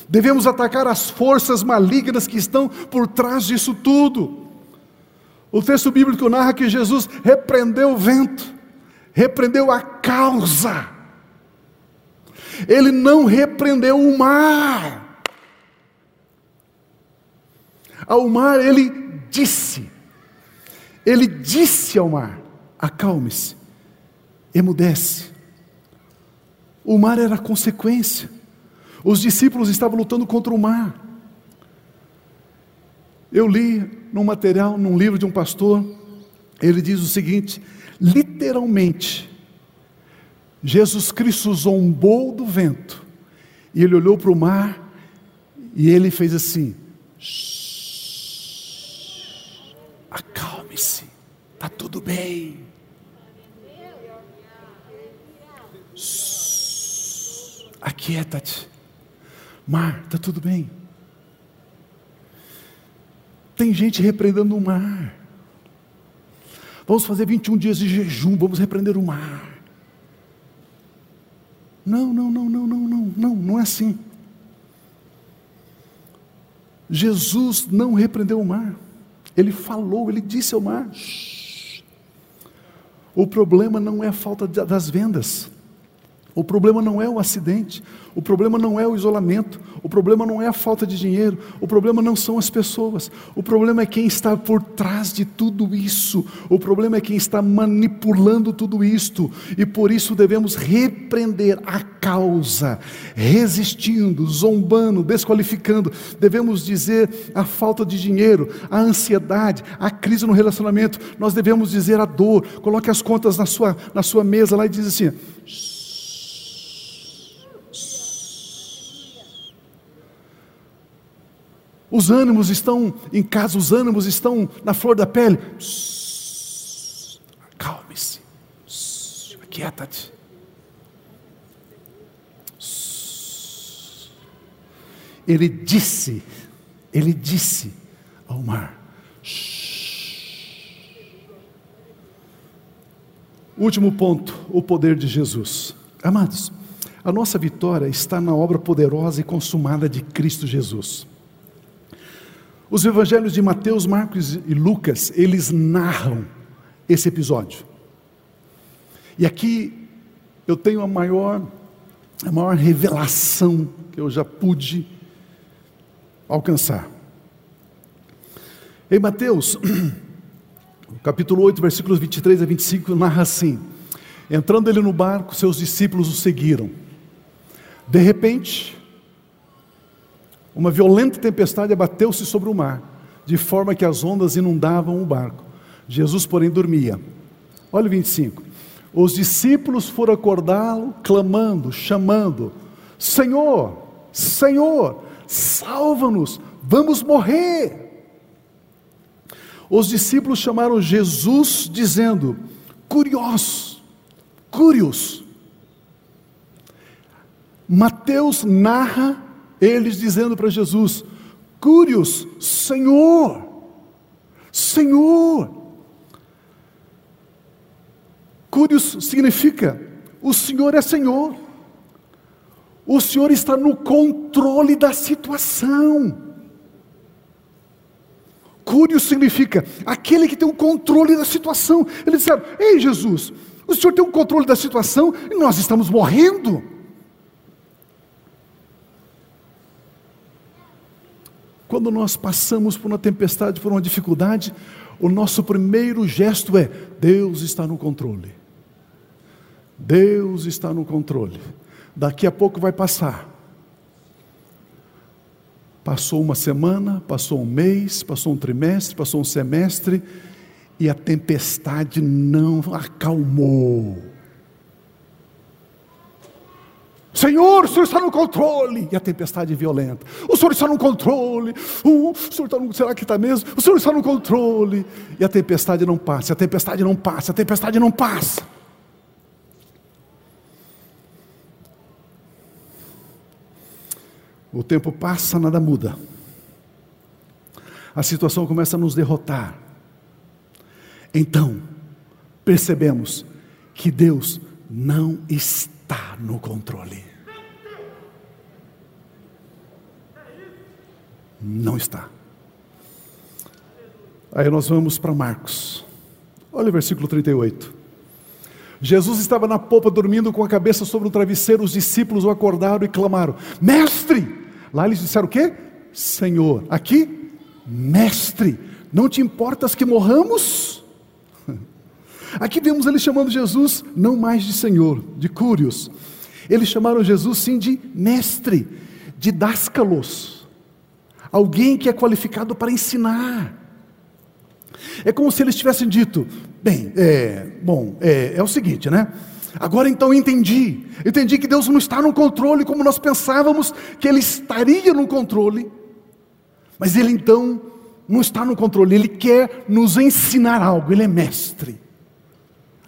Devemos atacar as forças malignas que estão por trás disso tudo. O texto bíblico narra que Jesus repreendeu o vento, repreendeu a causa. Ele não repreendeu o mar. Ao mar ele disse, ele disse ao mar: acalme-se, emudece. O mar era consequência. Os discípulos estavam lutando contra o mar. Eu li num material, num livro de um pastor, ele diz o seguinte: literalmente, Jesus Cristo zombou do vento, e ele olhou para o mar, e ele fez assim: acalme-se, está tudo bem. Aquieta-te, mar, está tudo bem. Tem gente repreendendo o mar. Vamos fazer 21 dias de jejum, vamos repreender o mar. Não, não, não, não, não, não, não, não é assim. Jesus não repreendeu o mar. Ele falou, ele disse ao mar. Shh. O problema não é a falta das vendas. O problema não é o acidente, o problema não é o isolamento, o problema não é a falta de dinheiro, o problema não são as pessoas, o problema é quem está por trás de tudo isso, o problema é quem está manipulando tudo isto, e por isso devemos repreender a causa, resistindo, zombando, desqualificando, devemos dizer a falta de dinheiro, a ansiedade, a crise no relacionamento, nós devemos dizer a dor, coloque as contas na sua, na sua mesa lá e diz assim. Os ânimos estão em casa, os ânimos estão na flor da pele. Calme-se. Aquieta-te. Ele disse, ele disse ao mar. Último ponto, o poder de Jesus. Amados, a nossa vitória está na obra poderosa e consumada de Cristo Jesus. Os evangelhos de Mateus, Marcos e Lucas, eles narram esse episódio. E aqui eu tenho a maior, a maior revelação que eu já pude alcançar. Em Mateus, (clears throat) capítulo 8, versículos 23 a 25, narra assim: Entrando ele no barco, seus discípulos o seguiram. De repente, uma violenta tempestade abateu-se sobre o mar, de forma que as ondas inundavam o barco. Jesus, porém, dormia. Olha o 25. Os discípulos foram acordá-lo, clamando, chamando: Senhor, Senhor, salva-nos, vamos morrer. Os discípulos chamaram Jesus, dizendo: Curiosos, Curios. Mateus narra eles dizendo para Jesus: Cúrios, Senhor, Senhor. Cúrios significa: o Senhor é Senhor, o Senhor está no controle da situação. Cúrios significa aquele que tem o controle da situação. Eles disseram: Ei Jesus, o Senhor tem o controle da situação e nós estamos morrendo. Quando nós passamos por uma tempestade, por uma dificuldade, o nosso primeiro gesto é: Deus está no controle. Deus está no controle. Daqui a pouco vai passar. Passou uma semana, passou um mês, passou um trimestre, passou um semestre, e a tempestade não acalmou. Senhor, o Senhor está no controle. E a tempestade violenta. O Senhor está no controle. Uh, o Senhor está no, será que está mesmo? O Senhor está no controle. E a tempestade não passa, a tempestade não passa, a tempestade não passa. O tempo passa, nada muda. A situação começa a nos derrotar. Então, percebemos que Deus não está está no controle. Não está. Aí nós vamos para Marcos. Olha o versículo 38. Jesus estava na popa dormindo com a cabeça sobre o travesseiro, os discípulos o acordaram e clamaram: Mestre! Lá eles disseram o quê? Senhor. Aqui, mestre, não te importas que morramos? Aqui vemos eles chamando Jesus não mais de Senhor, de Cúrios. Eles chamaram Jesus sim de mestre, de dáscalos, alguém que é qualificado para ensinar. É como se eles tivessem dito: bem, é, bom, é, é o seguinte, né? Agora então entendi. Entendi que Deus não está no controle como nós pensávamos que Ele estaria no controle. Mas Ele então não está no controle, Ele quer nos ensinar algo, Ele é mestre.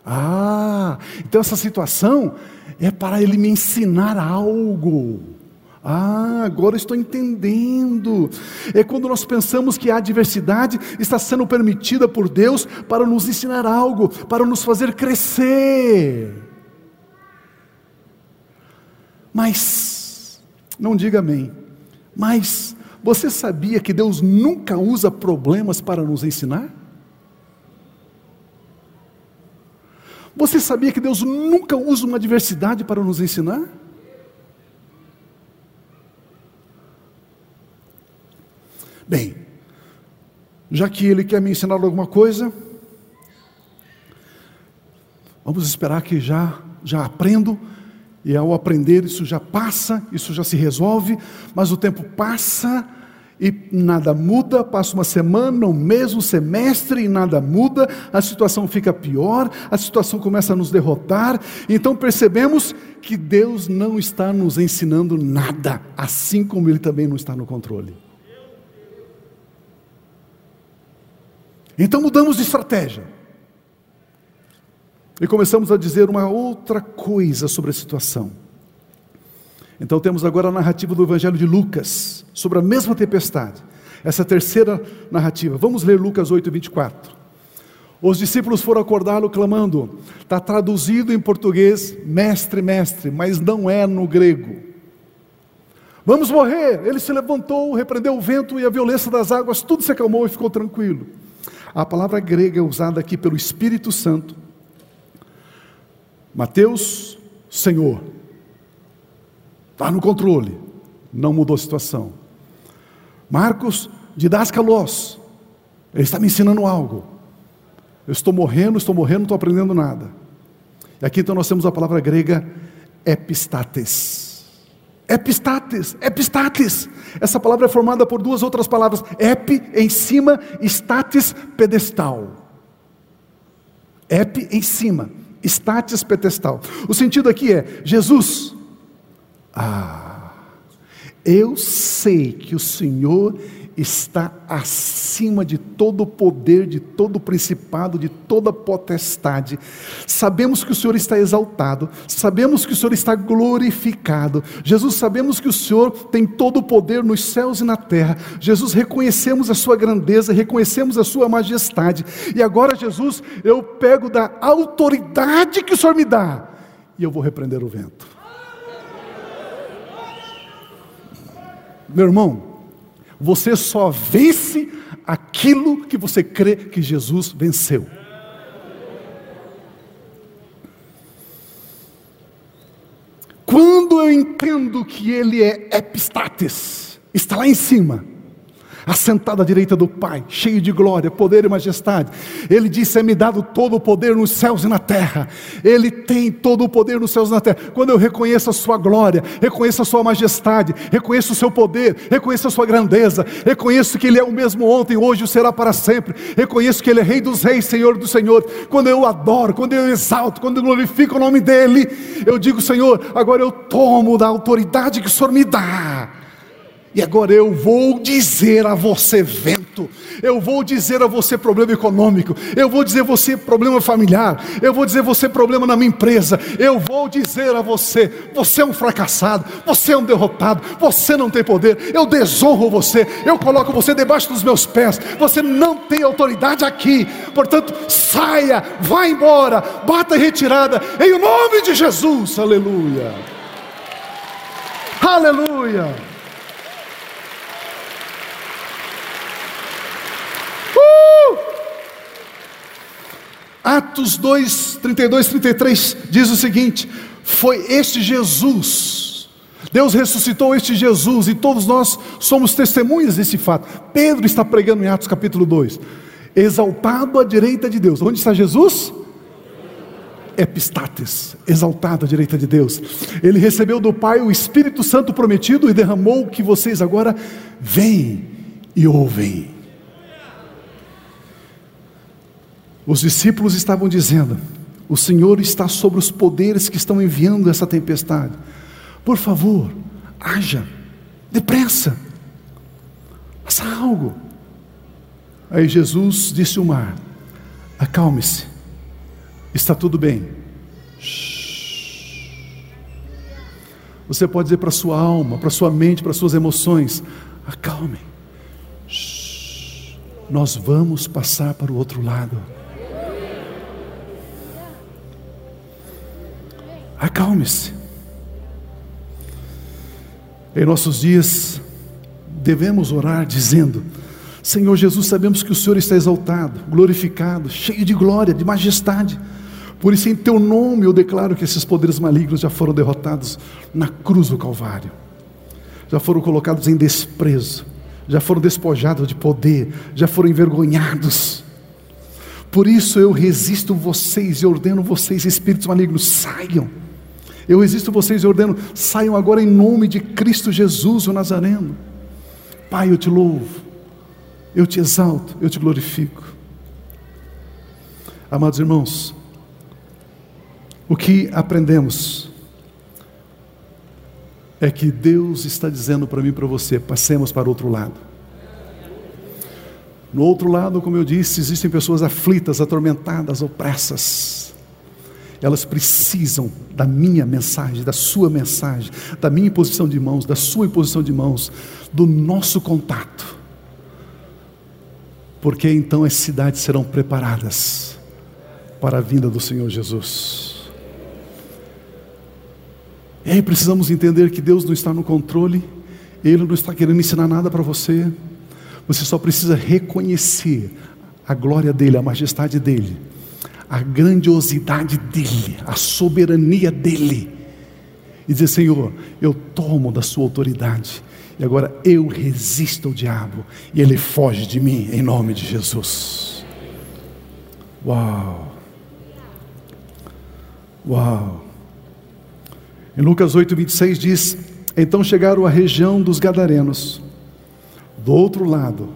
Ah, então essa situação é para Ele me ensinar algo. Ah, agora estou entendendo. É quando nós pensamos que a adversidade está sendo permitida por Deus para nos ensinar algo, para nos fazer crescer. Mas, não diga amém, mas você sabia que Deus nunca usa problemas para nos ensinar? Você sabia que Deus nunca usa uma adversidade para nos ensinar? Bem, já que ele quer me ensinar alguma coisa, vamos esperar que já já aprendo e ao aprender isso já passa, isso já se resolve, mas o tempo passa e nada muda, passa uma semana, um mês, um semestre e nada muda, a situação fica pior, a situação começa a nos derrotar, então percebemos que Deus não está nos ensinando nada, assim como Ele também não está no controle. Então mudamos de estratégia. E começamos a dizer uma outra coisa sobre a situação. Então temos agora a narrativa do Evangelho de Lucas, sobre a mesma tempestade. Essa terceira narrativa. Vamos ler Lucas 8, 24. Os discípulos foram acordá-lo clamando. Está traduzido em português, mestre, mestre, mas não é no grego. Vamos morrer. Ele se levantou, repreendeu o vento e a violência das águas, tudo se acalmou e ficou tranquilo. A palavra grega é usada aqui pelo Espírito Santo. Mateus, Senhor, está no controle, não mudou a situação. Marcos, didascalos, ele está me ensinando algo. Eu estou morrendo, estou morrendo, não estou aprendendo nada. E aqui então nós temos a palavra grega epistates. Epistates, epistates. Essa palavra é formada por duas outras palavras: epi em cima, statis pedestal. Epi em cima, statis pedestal. O sentido aqui é: Jesus, ah, eu sei que o Senhor está acima de todo poder, de todo principado, de toda potestade. Sabemos que o Senhor está exaltado, sabemos que o Senhor está glorificado. Jesus, sabemos que o Senhor tem todo o poder nos céus e na terra. Jesus, reconhecemos a sua grandeza, reconhecemos a sua majestade. E agora, Jesus, eu pego da autoridade que o Senhor me dá e eu vou repreender o vento. Meu irmão, você só vence aquilo que você crê que Jesus venceu. Quando eu entendo que Ele é epistates, está lá em cima, assentado à direita do Pai, cheio de glória, poder e majestade. Ele disse: É-me dado todo o poder nos céus e na terra. Ele tem todo o poder nos céus e na terra. Quando eu reconheço a Sua glória, reconheço a Sua majestade, reconheço o Seu poder, reconheço a Sua grandeza, reconheço que Ele é o mesmo ontem, hoje e será para sempre. Reconheço que Ele é Rei dos Reis, Senhor dos Senhores. Quando eu adoro, quando eu exalto, quando eu glorifico o nome dEle, eu digo: Senhor, agora eu tomo da autoridade que o Senhor me dá e agora eu vou dizer a você vento, eu vou dizer a você problema econômico, eu vou dizer a você problema familiar, eu vou dizer a você problema na minha empresa, eu vou dizer a você, você é um fracassado, você é um derrotado, você não tem poder, eu desonro você, eu coloco você debaixo dos meus pés, você não tem autoridade aqui, portanto, saia, vá embora, bata retirada, em nome de Jesus, aleluia. Aleluia. Atos 2, 32, 33 diz o seguinte: Foi este Jesus, Deus ressuscitou este Jesus e todos nós somos testemunhas desse fato. Pedro está pregando em Atos capítulo 2, exaltado à direita de Deus. Onde está Jesus? Epistates, exaltado à direita de Deus. Ele recebeu do Pai o Espírito Santo prometido e derramou o que vocês agora veem e ouvem. Os discípulos estavam dizendo: O Senhor está sobre os poderes que estão enviando essa tempestade. Por favor, haja, depressa, faça algo. Aí Jesus disse ao mar: Acalme-se, está tudo bem. Você pode dizer para sua alma, para sua mente, para as suas emoções: acalme. Nós vamos passar para o outro lado. Acalme-se. Em nossos dias, devemos orar dizendo: Senhor Jesus, sabemos que o Senhor está exaltado, glorificado, cheio de glória, de majestade. Por isso, em teu nome, eu declaro que esses poderes malignos já foram derrotados na cruz do Calvário, já foram colocados em desprezo, já foram despojados de poder, já foram envergonhados. Por isso eu resisto vocês e ordeno vocês, espíritos malignos, saiam eu resisto vocês e ordeno, saiam agora em nome de Cristo Jesus, o Nazareno. Pai, eu te louvo, eu te exalto, eu te glorifico. Amados irmãos, o que aprendemos é que Deus está dizendo para mim e para você: passemos para outro lado. No outro lado, como eu disse, existem pessoas aflitas, atormentadas, opressas elas precisam da minha mensagem, da sua mensagem, da minha imposição de mãos, da sua imposição de mãos, do nosso contato. Porque então as cidades serão preparadas para a vinda do Senhor Jesus. E aí precisamos entender que Deus não está no controle, Ele não está querendo ensinar nada para você, você só precisa reconhecer a glória dEle, a majestade dEle a grandiosidade dEle, a soberania dEle, e dizer: Senhor, eu tomo da Sua autoridade, e agora eu resisto ao diabo, e ele foge de mim, em nome de Jesus. Uau! Uau! Em Lucas 8, 26 diz: Então chegaram à região dos Gadarenos, do outro lado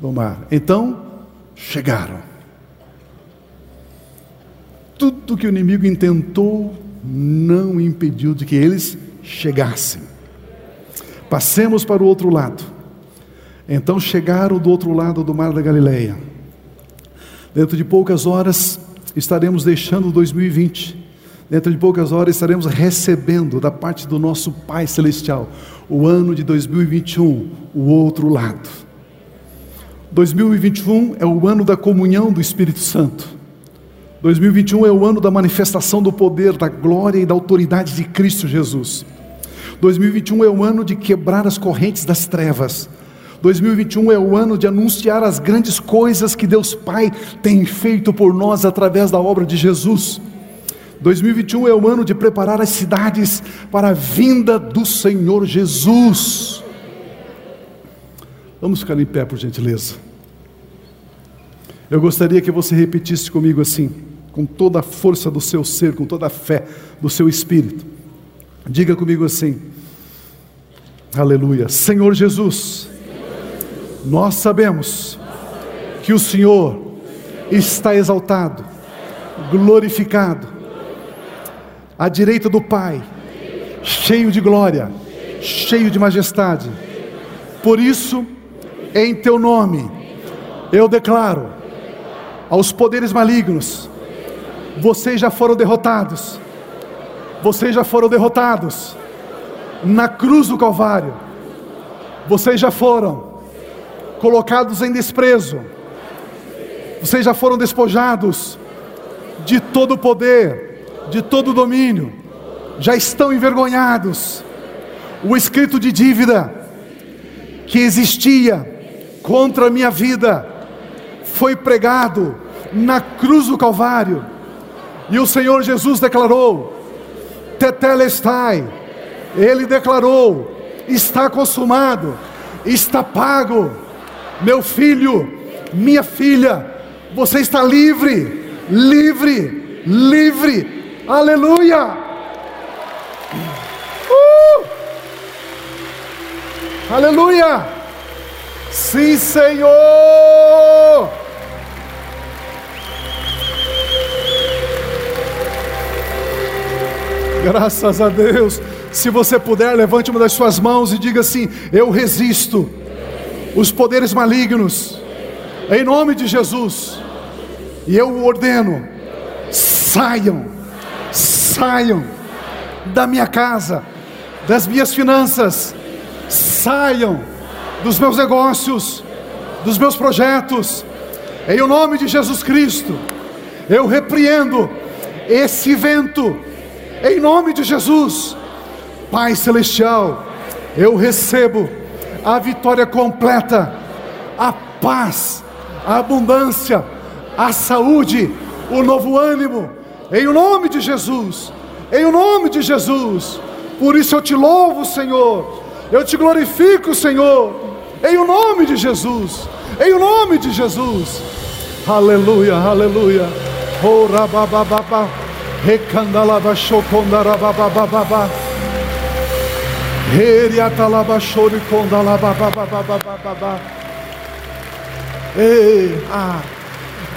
do mar. Então chegaram tudo que o inimigo intentou não impediu de que eles chegassem. Passemos para o outro lado. Então chegaram do outro lado do mar da Galileia. Dentro de poucas horas estaremos deixando 2020. Dentro de poucas horas estaremos recebendo da parte do nosso Pai Celestial o ano de 2021, o outro lado. 2021 é o ano da comunhão do Espírito Santo. 2021 é o ano da manifestação do poder, da glória e da autoridade de Cristo Jesus. 2021 é o ano de quebrar as correntes das trevas. 2021 é o ano de anunciar as grandes coisas que Deus Pai tem feito por nós através da obra de Jesus. 2021 é o ano de preparar as cidades para a vinda do Senhor Jesus. Vamos ficar em pé, por gentileza. Eu gostaria que você repetisse comigo assim com toda a força do seu ser, com toda a fé do seu espírito. Diga comigo assim: Aleluia. Senhor Jesus, nós sabemos que o Senhor está exaltado, glorificado, à direita do Pai, cheio de glória, cheio de majestade. Por isso, em teu nome, eu declaro aos poderes malignos, vocês já foram derrotados. Vocês já foram derrotados. Na cruz do Calvário. Vocês já foram colocados em desprezo. Vocês já foram despojados de todo o poder, de todo o domínio. Já estão envergonhados. O escrito de dívida que existia contra a minha vida foi pregado na cruz do Calvário. E o Senhor Jesus declarou: Tetelestai. Ele declarou: está consumado, está pago. Meu filho, minha filha, você está livre, livre, livre. Aleluia! Uh! Aleluia! Sim, Senhor! Graças a Deus. Se você puder, levante uma das suas mãos e diga assim: Eu resisto os poderes malignos, em nome de Jesus. E eu ordeno: saiam, saiam da minha casa, das minhas finanças, saiam dos meus negócios, dos meus projetos, em nome de Jesus Cristo. Eu repreendo esse vento em nome de Jesus, Pai Celestial, eu recebo a vitória completa, a paz, a abundância, a saúde, o novo ânimo, em nome de Jesus, em nome de Jesus. Por isso eu te louvo, Senhor, eu te glorifico, Senhor, em nome de Jesus, em nome de Jesus. Aleluia, aleluia. Oh, rababababa. Ei, ah.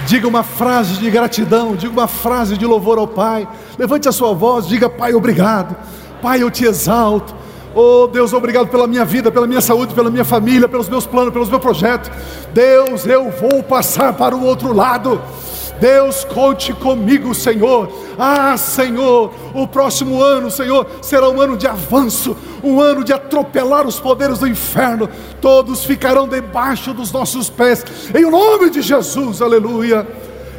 Diga uma frase de gratidão, diga uma frase de louvor ao Pai. Levante a sua voz, diga: Pai, obrigado. Pai, eu te exalto. Oh Deus, obrigado pela minha vida, pela minha saúde, pela minha família, pelos meus planos, pelos meus projetos. Deus, eu vou passar para o outro lado. Deus, conte comigo, Senhor. Ah, Senhor, o próximo ano, Senhor, será um ano de avanço, um ano de atropelar os poderes do inferno. Todos ficarão debaixo dos nossos pés, em nome de Jesus, aleluia.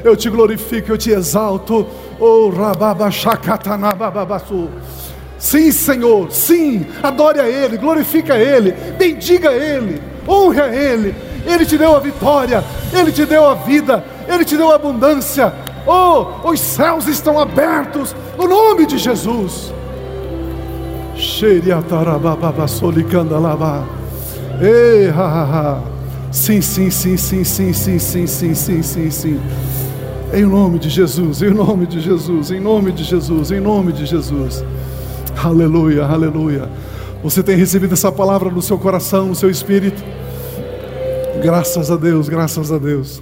Eu te glorifico, eu te exalto. Oh. Sim, Senhor, sim, adore a Ele, glorifica a Ele, bendiga a Ele, honre a Ele. Ele te deu a vitória, Ele te deu a vida, Ele te deu abundância. Oh, os céus estão abertos no nome de Jesus. Ei, ha, ha, ha. Sim, sim, sim, sim, sim, sim, sim, sim, sim, sim, sim. Em nome de Jesus, em nome de Jesus, em nome de Jesus, em nome de Jesus. Aleluia, aleluia. Você tem recebido essa palavra no seu coração, no seu espírito? Graças a Deus, graças a Deus.